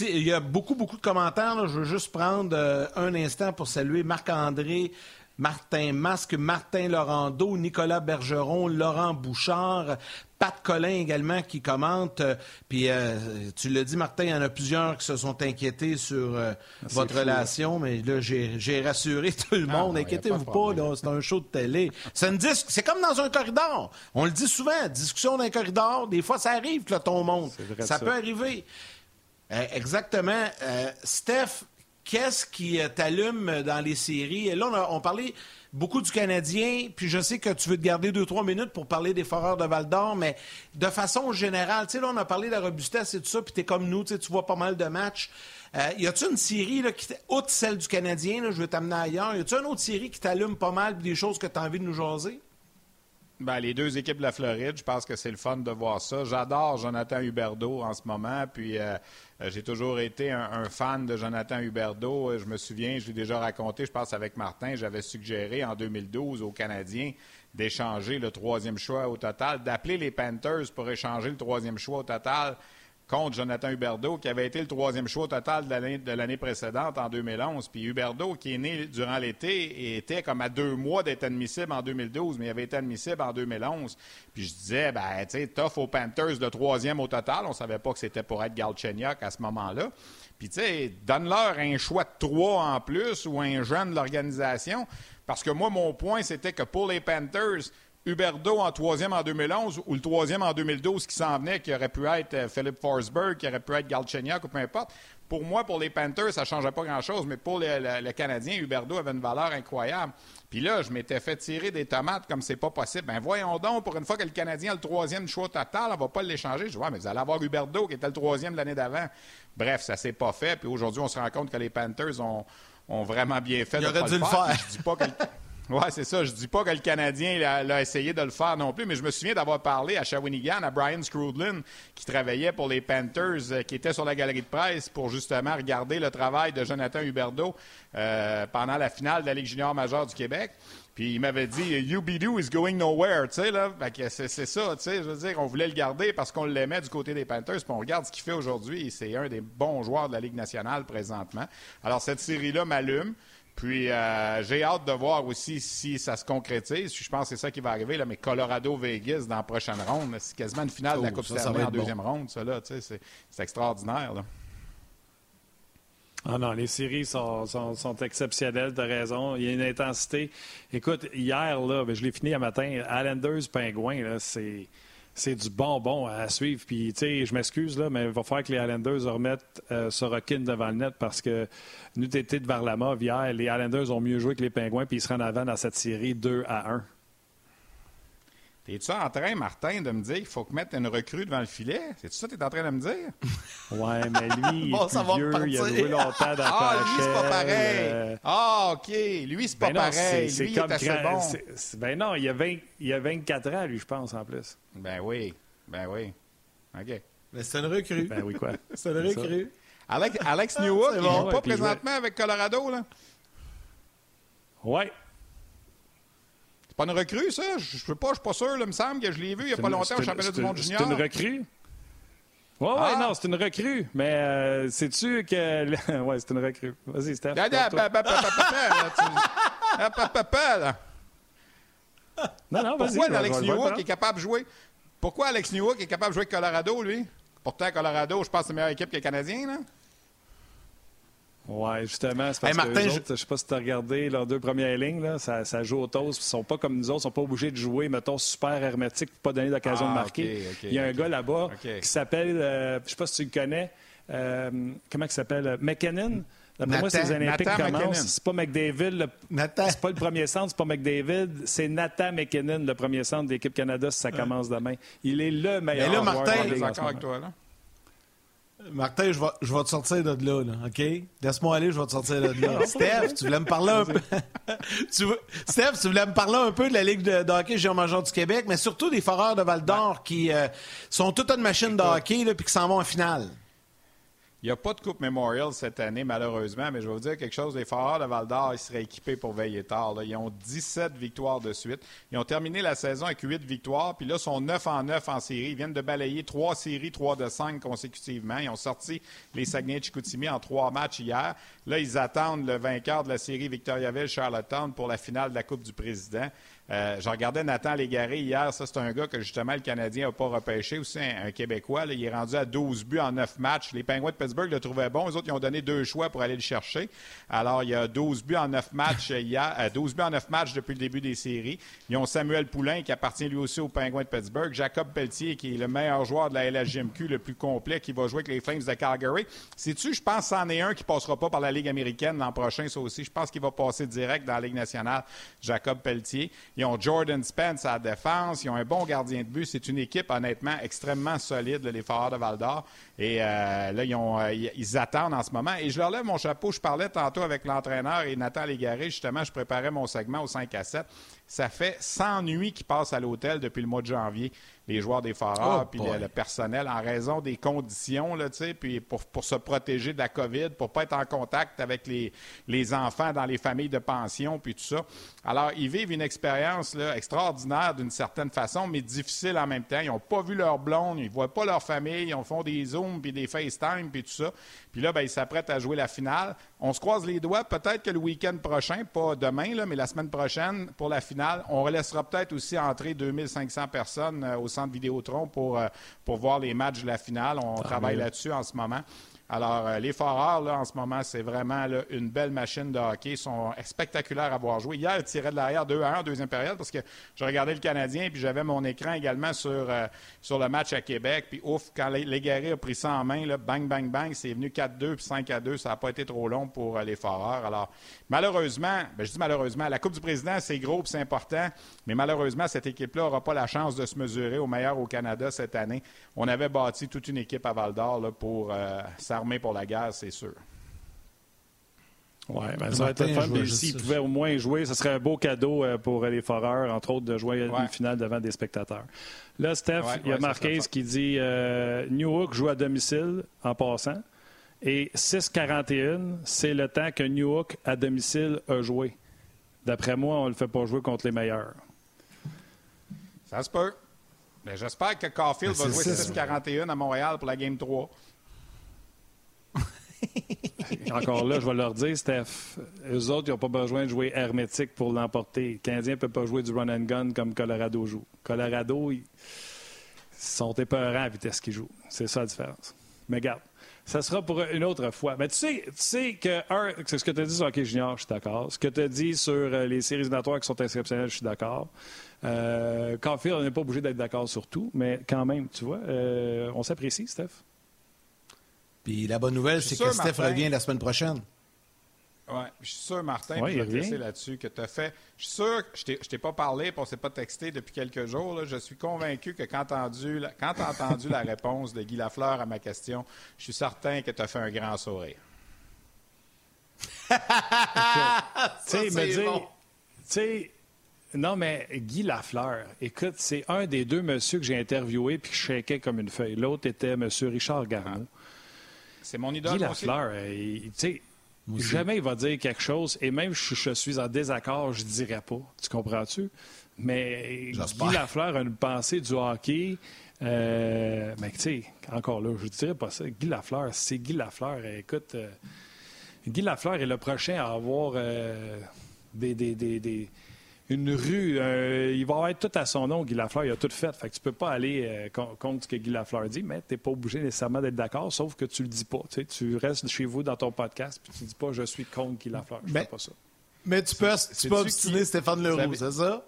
il y a beaucoup, beaucoup de commentaires. Je veux juste prendre euh, un instant pour saluer Marc-André Martin Masque, Martin Laurando, Nicolas Bergeron, Laurent Bouchard, Pat Collin également qui commente. Euh, puis euh, tu l'as dit, Martin, il y en a plusieurs qui se sont inquiétés sur euh, ah, votre relation, mais là, j'ai rassuré tout le ah, monde. Inquiétez-vous pas, c'est un show de télé. C'est comme dans un corridor. On le dit souvent, discussion d'un corridor, des fois ça arrive que là, ton monde. Ça, ça, peut arriver. exactement. Steph, qu'est-ce qui euh, t'allume dans les séries? Et là, on, parlait beaucoup du Canadien, puis je sais que tu veux te garder deux, trois minutes pour parler des Foreurs de Val d'Or, mais de façon générale, tu sais, là, on a parlé de la robustesse et tout ça, puis t'es comme nous, tu vois pas mal de matchs. Euh, y a-tu une série, là, qui, outre celle du Canadien, je vais t'amener ailleurs, y a-tu une autre série qui t'allume pas mal, des choses que tu as envie de nous jaser? Ben, les deux équipes de la Floride, je pense que c'est le fun de voir ça. J'adore Jonathan Huberdeau en ce moment, puis euh, euh, j'ai toujours été un, fan de Jonathan Huberdeau. Euh, je me souviens, je l'ai déjà raconté, je pense avec Martin, j'avais suggéré en 2012 aux Canadiens d'échanger le troisième choix au total, d'appeler les Panthers pour échanger le troisième choix au total contre Jonathan Huberdeau, qui avait été le troisième choix total de l'année précédente, en 2011. Puis Huberdeau, qui est né durant l'été, était comme à deux mois d'être admissible en 2012, mais il avait été admissible en 2011. Puis je disais, ben, tu sais, tough aux Panthers, le troisième au total. On savait pas que c'était pour être Galchenyuk à ce moment-là. Puis, tu sais, donne-leur un choix de trois en plus ou un jeune de l'organisation. Parce que moi, mon point, c'était que pour les Panthers, Huberdo en troisième en 2011 ou le troisième en 2012 qui s'en venait, qui aurait pu être euh, Philip Forsberg, qui aurait pu être Galchenyuk ou peu importe. Pour moi, pour les Panthers, ça ne changeait pas grand-chose, mais pour le, Canadien, Huberdo avait une valeur incroyable. Puis là, je m'étais fait tirer des tomates comme c'est pas possible. Ben voyons donc, pour une fois que le Canadien a le troisième choix total, on va pas l'échanger. Je dis, ouais, mais vous allez avoir Huberdo qui était le troisième l'année d'avant. Bref, ça s'est pas fait. Puis aujourd'hui, on se rend compte que les Panthers ont, vraiment bien fait. Il aurait dû le faire. Je dis pas que... Oui, c'est ça. Je dis pas que le Canadien l'a essayé de le faire non plus, mais je me souviens d'avoir parlé à Shawinigan, à Brian Scrudlin, qui travaillait pour les Panthers, euh, qui était sur la galerie de presse pour justement regarder le travail de Jonathan Huberdeau euh, pendant la finale de la Ligue junior majeure du Québec. Puis il m'avait dit UBDO is going nowhere, tu sais là, c'est ça, tu sais, je veux dire, on voulait le garder parce qu'on l'aimait du côté des Panthers, puis on regarde ce qu'il fait aujourd'hui, c'est un des bons joueurs de la Ligue nationale présentement. Alors cette série là m'allume. Puis euh, j'ai hâte de voir aussi si ça se concrétise. Je pense que c'est ça qui va arriver. Là, mais Colorado-Vegas dans la prochaine ronde, c'est quasiment une finale de la oh, Coupe Stanley en deuxième ronde. Ça, là, c'est, extraordinaire. Là. Ah non, les séries sont, sont, sont exceptionnelles, as raison. Il y a une intensité. Écoute, hier, là, ben, je l'ai fini un matin, Islanders Pingouin, c'est c'est du bonbon à suivre. Puis, tu sais, je m'excuse, là, mais il va falloir que les Islanders remettent euh, requin devant le net parce que nous, t'étais de Varlamov hier, les Islanders ont mieux joué que les Pingouins, puis ils se rendent avant dans cette série 2 à 1. T'es-tu en train, Martin, de me dire qu'il faut mettre une recrue devant le filet? C'est ça que t'es en train de me dire? Ouais, mais lui, il est vieux, il a joué longtemps dans Ah, lui, c'est pas pareil. Euh, ah, OK. Lui, c'est pas ben pareil. C'est lui, comme il est assez bon. ben non, il a, 20, il a 24 ans, lui, je pense, en plus. Ben oui. Ben oui. OK. Mais c'est une recrue. Ben oui, quoi? c'est une recrue. Alex, Alex Newhook, il joue pas présentement avec Colorado, là? Ouais. C'est pas une recrue, ça? Je ne pas, je suis pas sûr. il me semble que je l'ai vu il n'y a pas longtemps au championnat du monde junior. C'est une recrue? Oui, ah. non, c'est une recrue. Mais euh, sais-tu que. oui, c'est une recrue. Vas-y, Steph. Non, non, vas-y. Pourquoi Alex Newhook est capable de jouer? Pourquoi Alex Newhook est capable de jouer avec Colorado, lui? Pourtant, Colorado, je pense que c'est la meilleure équipe que les Canadiens, là. Oui, justement, c'est parce que Martin, autres, je... ne sais pas si tu as regardé leurs deux premières lignes, là, ça, ça, joue au toast. Ils sont pas comme nous autres, ils sont pas obligés de jouer, mettons, super hermétique pour pas donner d'occasion de ah, marquer. il y a un gars là-bas qui s'appelle, euh, je sais pas si tu le connais, euh, comment il s'appelle, McKinnon? D'après moi, ces Olympiques commencent. C'est pas McDavid. C'est pas le premier centre, c'est pas McDavid. C'est Nathan McKinnon, le premier centre de l'équipe Canada, si ça commence demain. Il est le meilleur. Mais là, Martin, est d'accord avec toi, là? Martin, je vais, je te sortir de là, là OK? Laisse-moi aller, je vais te sortir de là. Steph, tu voulais me parler un peu. Steph, tu voulais me parler un peu de la Ligue de, hockey géant major du Québec, mais surtout des Foreurs de Val d'Or qui euh, sont toute une machine de hockey et qui s'en vont en finale. Il n'y a pas de Coupe Memorial cette année, malheureusement, mais je vais vous dire quelque chose. Les Foreurs de Val d'Or, ils seraient équipés pour veiller tard. Ils ont 17 victoires de suite. Ils ont terminé la saison avec 8 victoires, puis là, ils sont 9 en 9 en série. Ils viennent de balayer 3 séries, 3 de 5 consécutivement. Ils ont sorti les Saguenay-Chicoutimi en 3 matchs hier. Là, ils attendent le vainqueur de la série Victoriaville-Charlottetown pour la finale de la Coupe du Président. Euh, je regardais Nathan Légaré hier. Ça, c'est un gars que justement le Canadien n'a pas repêché. Aussi un, Québécois. il est rendu à 12 buts en 9 matchs. Les Penguins de Pittsburgh le trouvaient bon. Les autres, ils ont donné deux choix pour aller le chercher. Alors, il y a 12 buts en 9 matchs hier, euh, 12 buts en 9 matchs depuis le début des séries. Ils ont Samuel Poulain qui appartient lui aussi aux Penguins de Pittsburgh. Jacob Pelletier qui est le meilleur joueur de la LHGMQ, le plus complet, qui va jouer avec les Flames de Calgary. Sais-tu, je pense c'en est un qui passera pas par la Ligue américaine l'an prochain, ça aussi. Je pense qu'il va passer direct dans la Ligue nationale, Jacob Pelletier. Ont Jordan Spence à la défense. Ils ont un bon gardien de but. C'est une équipe, honnêtement, extrêmement solide, les Foreurs de Val-d'Or. Et euh, là, ils, euh, ils, attendent en ce moment. Et je leur lève mon chapeau. Je parlais tantôt avec l'entraîneur et Nathan Légaré. Justement, je préparais mon segment au 5 à 7. Ça fait 100 nuits qu'ils passent à l'hôtel depuis le mois de janvier les joueurs des Foreurs, oh puis le, personnel, en raison des conditions, là, puis pour, pour se protéger de la COVID, pour pas être en contact avec les, les enfants dans les familles de pension, puis tout ça. Alors, ils vivent une expérience là, extraordinaire d'une certaine façon, mais difficile en même temps. Ils n'ont pas vu leur blonde, ils ne voient pas leur famille, ils font des Zooms, puis des FaceTime, puis tout ça. Puis là, ben, ils s'apprêtent à jouer la finale. On se croise les doigts, peut-être que le week-end prochain, pas demain, là, mais la semaine prochaine, pour la finale, on laissera peut-être aussi entrer 2500 personnes euh, au centre Vidéotron pour, euh, pour voir les matchs de la finale. On travaille là-dessus en ce moment. Alors, euh, les Foreurs, là, en ce moment, c'est vraiment une belle machine de hockey. Ils sont spectaculaires à voir jouer. Hier, ils tiraient de l'arrière 2 à 1 deuxième période parce que je regardais le Canadien puis j'avais mon écran également sur, euh, sur le match à Québec. Puis ouf, quand Légaré a pris ça en main, là, bang, bang, bang, c'est venu 4-2 puis 5-2. Ça n'a pas été trop long pour les Foreurs. Alors, malheureusement, ben, je dis malheureusement, la Coupe du Président, c'est gros c'est important, mais malheureusement, cette équipe-là n'aura pas la chance de se mesurer au meilleur au Canada cette année. On avait bâti toute une équipe à Val d'Or pour euh, pour la guerre, c'est sûr. Oui, ben, ça va être fun. S'ils pouvaient au moins jouer, ce serait un beau cadeau euh, pour les foreurs, entre autres, de jouer une finale devant des spectateurs. Là, Steph, il y a Marquez qui dit euh, New joue à domicile en passant. Et 6-41, c'est le temps que New Hook à domicile a joué. D'après moi, on ne le fait pas jouer contre les meilleurs. Ça se peut. Mais j'espère que Caulfield ben, va jouer 6-41 à Montréal pour la Game 3. Encore là, je vais leur dire, Steph, eux autres, ils n'ont pas besoin de jouer hermétique pour l'emporter. Les Canadiens ne peuvent pas jouer du run and gun comme Colorado joue. Colorado, ils sont épeurants à vitesse qu'ils jouent. C'est ça la différence. Mais garde, ça sera pour une autre fois. Mais tu sais, tu sais que, un, c'est ce que tu as dit sur Hockey Junior, je suis d'accord. Ce que tu as dit sur euh, les séries éliminatoires qui sont exceptionnelles, je suis d'accord. Euh, Caulfield, on n'est pas obligé d'être d'accord sur tout, mais quand même, tu vois, euh, on s'apprécie, Steph. Puis la bonne nouvelle, c'est que Steph revient la semaine prochaine. Oui, je suis sûr, Martin, ouais, je vais là-dessus, que tu as fait. Je suis sûr que je ne t'ai pas parlé, on ne s'est pas texté depuis quelques jours. Je suis convaincu que quand tu as entendu, la réponse de Guy Lafleur à ma question, je suis certain que tu as fait un grand sourire. tu sais, me Tu sais, non, mais Guy Lafleur, écoute, c'est un des deux messieurs que j'ai interviewé puis que je shakeais comme une feuille. L'autre était M. Richard Garneau. C'est mon idole. Guy Lafleur, tu sais, jamais il va dire quelque chose, et même si je suis en désaccord, je ne dirais pas. Tu comprends-tu? Mais Guy Lafleur a une pensée du hockey. Euh, mais tu sais, encore là, je ne dirais pas ça. Guy Lafleur, c'est Guy Lafleur. Écoute, euh, Guy Lafleur est le prochain à avoir euh, des, des, des une rue. Euh, il va avoir tout à son nom, Guy Lafleur. Il a tout fait. Fait que tu peux pas aller euh, contre ce que Guy Lafleur dit, mais tu n'es pas obligé nécessairement d'être d'accord, sauf que tu le dis pas. Tu, restes chez vous dans ton podcast, puis tu dis pas je suis contre Guy Lafleur. Je fais pas ça. Mais tu peux, tu peux obstiner Stéphane Leroux, c'est ça?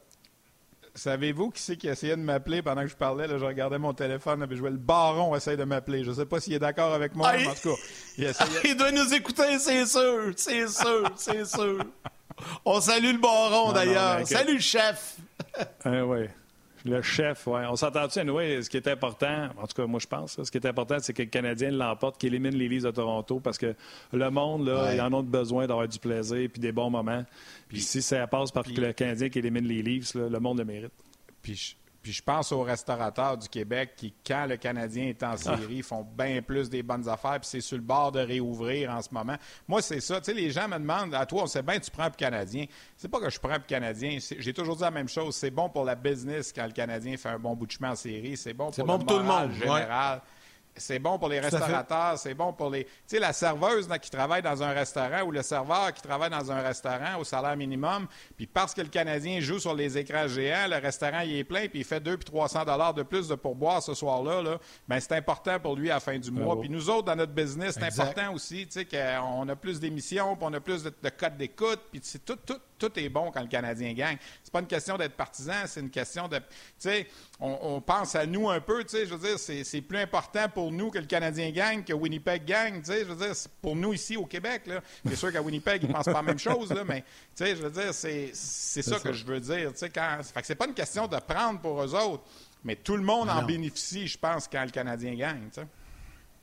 Savez-vous qui c'est qui essayait de m'appeler pendant que je parlais? je regardais mon téléphone, et je vois le baron essayer de m'appeler. Je ne sais pas s'il est d'accord avec moi, mais en tout cas. Il, il doit nous écouter, c'est sûr, c'est sûr, c'est sûr. On salue le baron d'ailleurs. Salut, chef. Ah, oui. Le chef, oui. On s'entend-tu, nous, ce qui est important, en tout cas, moi, je pense, ce qui est important, c'est que le Canadien l'emporte, qu'il élimine les Leafs de Toronto, parce que le monde, là, ils en ont besoin d'avoir du plaisir et des bons moments. Puis, si ça passe par le Canadien qui élimine les Leafs, le monde le mérite. Puis puis je pense aux restaurateurs du Québec qui, quand le Canadien est en série, font bien plus des bonnes affaires, puis c'est sur le bord de réouvrir en ce moment. Moi, c'est ça. Tu sais, les gens me demandent, à toi, on sait bien, tu prends le Canadien. C'est pas que je prends le Canadien. J'ai toujours dit la même chose. C'est bon pour la business quand le Canadien fait un bon bout de chemin en série. C'est bon pour, le tout le monde. général. C'est bon pour les restaurateurs, c'est bon pour les. Tu sais, la serveuse qui travaille dans un restaurant ou le serveur qui travaille dans un restaurant au salaire minimum, puis parce que le Canadien joue sur les écrans géants, le restaurant il est plein, puis il fait 2 puis 300 dollars de plus de pourboire ce soir-là, là, ben, c'est important pour lui à la fin du mois. Puis nous autres, dans notre business, c'est important aussi, tu sais, qu'on a plus d'émissions, puis on a plus de, de codes d'écoute, puis c'est tout, tout, tout est bon quand le Canadien gagne. C'est pas une question d'être partisan, c'est une question de. Tu sais, on, pense à nous un peu, tu sais, je veux dire, c'est plus important pour nous que le Canadien gagne que Winnipeg gagne, tu sais, je veux dire, pour nous ici au Québec, là. C'est sûr qu'à Winnipeg, ils pensent pas la même chose, là, mais, tu sais, je veux dire, c'est ça, que je veux dire, tu sais, quand. Fait que c'est pas une question de prendre pour eux autres, mais tout le monde en bénéficie, je pense, quand le Canadien gagne, tu sais.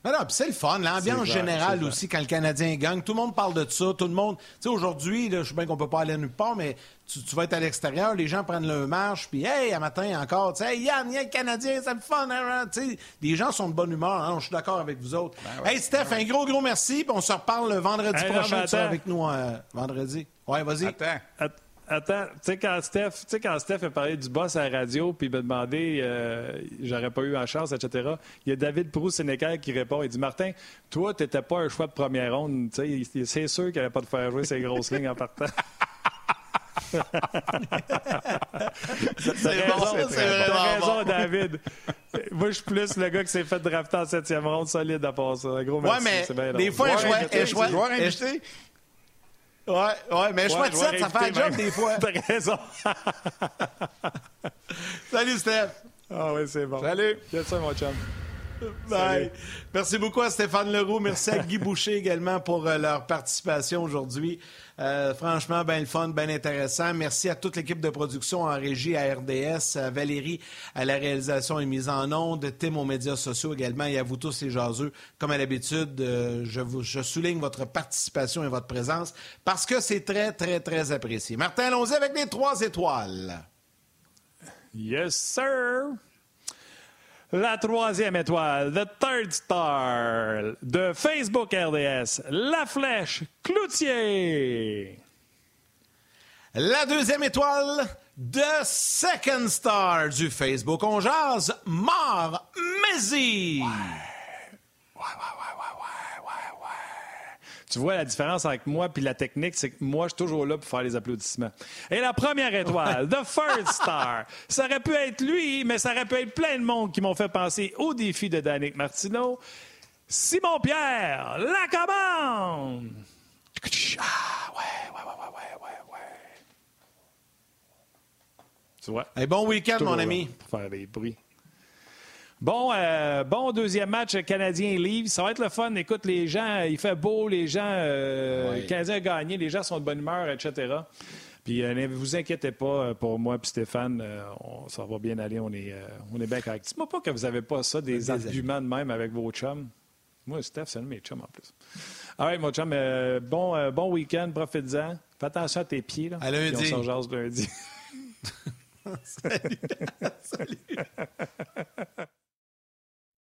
Non, non, puis c'est le fun. L'ambiance générale aussi, quand le Canadien gagne, tout le monde parle de ça. Tout le monde. Tu sais, aujourd'hui, je sais bien qu'on peut pas aller nulle part, mais tu, vas être à l'extérieur, les gens prennent le marche, puis hey, à matin encore, tu sais, hey, Yann, Yann, Canadien, c'est le fun. Hein, hein. tu sais, les gens sont de bonne humeur. Hein, je suis d'accord avec vous autres. Ben hey, Steph, ben un gros, gros merci, puis on se reparle le vendredi prochain. Tu avec nous euh, vendredi. Ouais, vas-y. Attends. Attends, tu sais, quand Steph, quand Steph a parlé du boss à la radio, puis il m'a demandé, euh, j'aurais pas eu la chance, etc., il y a David Proust-Sénécal qui répond. Il dit Martin, toi, tu n'étais pas un choix de première ronde. C'est sûr qu'il n'allait pas te faire jouer ces grosses lignes en partant. c'est bon, c'est raison, David. Moi, je suis plus le gars qui s'est fait drafter en septième ronde solide à part ça. Un gros ouais, mais des fois, un joueur invité. Ouais, ouais, mais je choix de 7, ça fait un job des fois. T'as raison. Salut, Steph. Ah oui, c'est bon. Salut. Quel ça, mon chum. Bye. Merci beaucoup à Stéphane Leroux. Merci à Guy Boucher également pour euh, leur participation aujourd'hui. Euh, franchement, bien le fun, bien intéressant. Merci à toute l'équipe de production en régie à RDS, à Valérie à la réalisation et mise en onde, Tim aux médias sociaux également et à vous tous les jaseux. Comme à l'habitude, euh, je, vous, je souligne votre participation et votre présence parce que c'est très, très, très apprécié. Martin, allons-y avec les trois étoiles. Yes, sir. La troisième étoile, The Third Star, de Facebook RDS, La Flèche Cloutier. La deuxième étoile, The Second Star du Facebook On Jase, Mar Mézi. Tu vois la différence avec moi puis la technique, c'est que moi, je suis toujours là pour faire les applaudissements. Et la première étoile, The First Star. Ça aurait pu être lui, mais ça aurait pu être plein de monde qui m'ont fait penser au défi de Danick Martineau. Simon Pierre, la commande! Ah, ouais, ouais, ouais, ouais, ouais, ouais. Tu vois? Un bon week-end, mon ami. Pour faire des bruits. Bon, euh, bon deuxième match canadien-livre. Ça va être le fun. Écoute, les gens, il fait beau, les gens, euh, le Canadien a gagné, les gens sont de bonne humeur, etc. Puis euh, ne vous inquiétez pas pour moi et Stéphane, ça va bien aller, on est, on est bien correct. Dites-moi pas que vous n'avez pas ça, des arguments de même avec vos chums. Moi, Steph, c'est un de mes chums en plus. All right, mon chum, bon, bon week-end, profite-en. Fais attention à tes pieds. Là, à lundi. on lundi. Salut. Salut.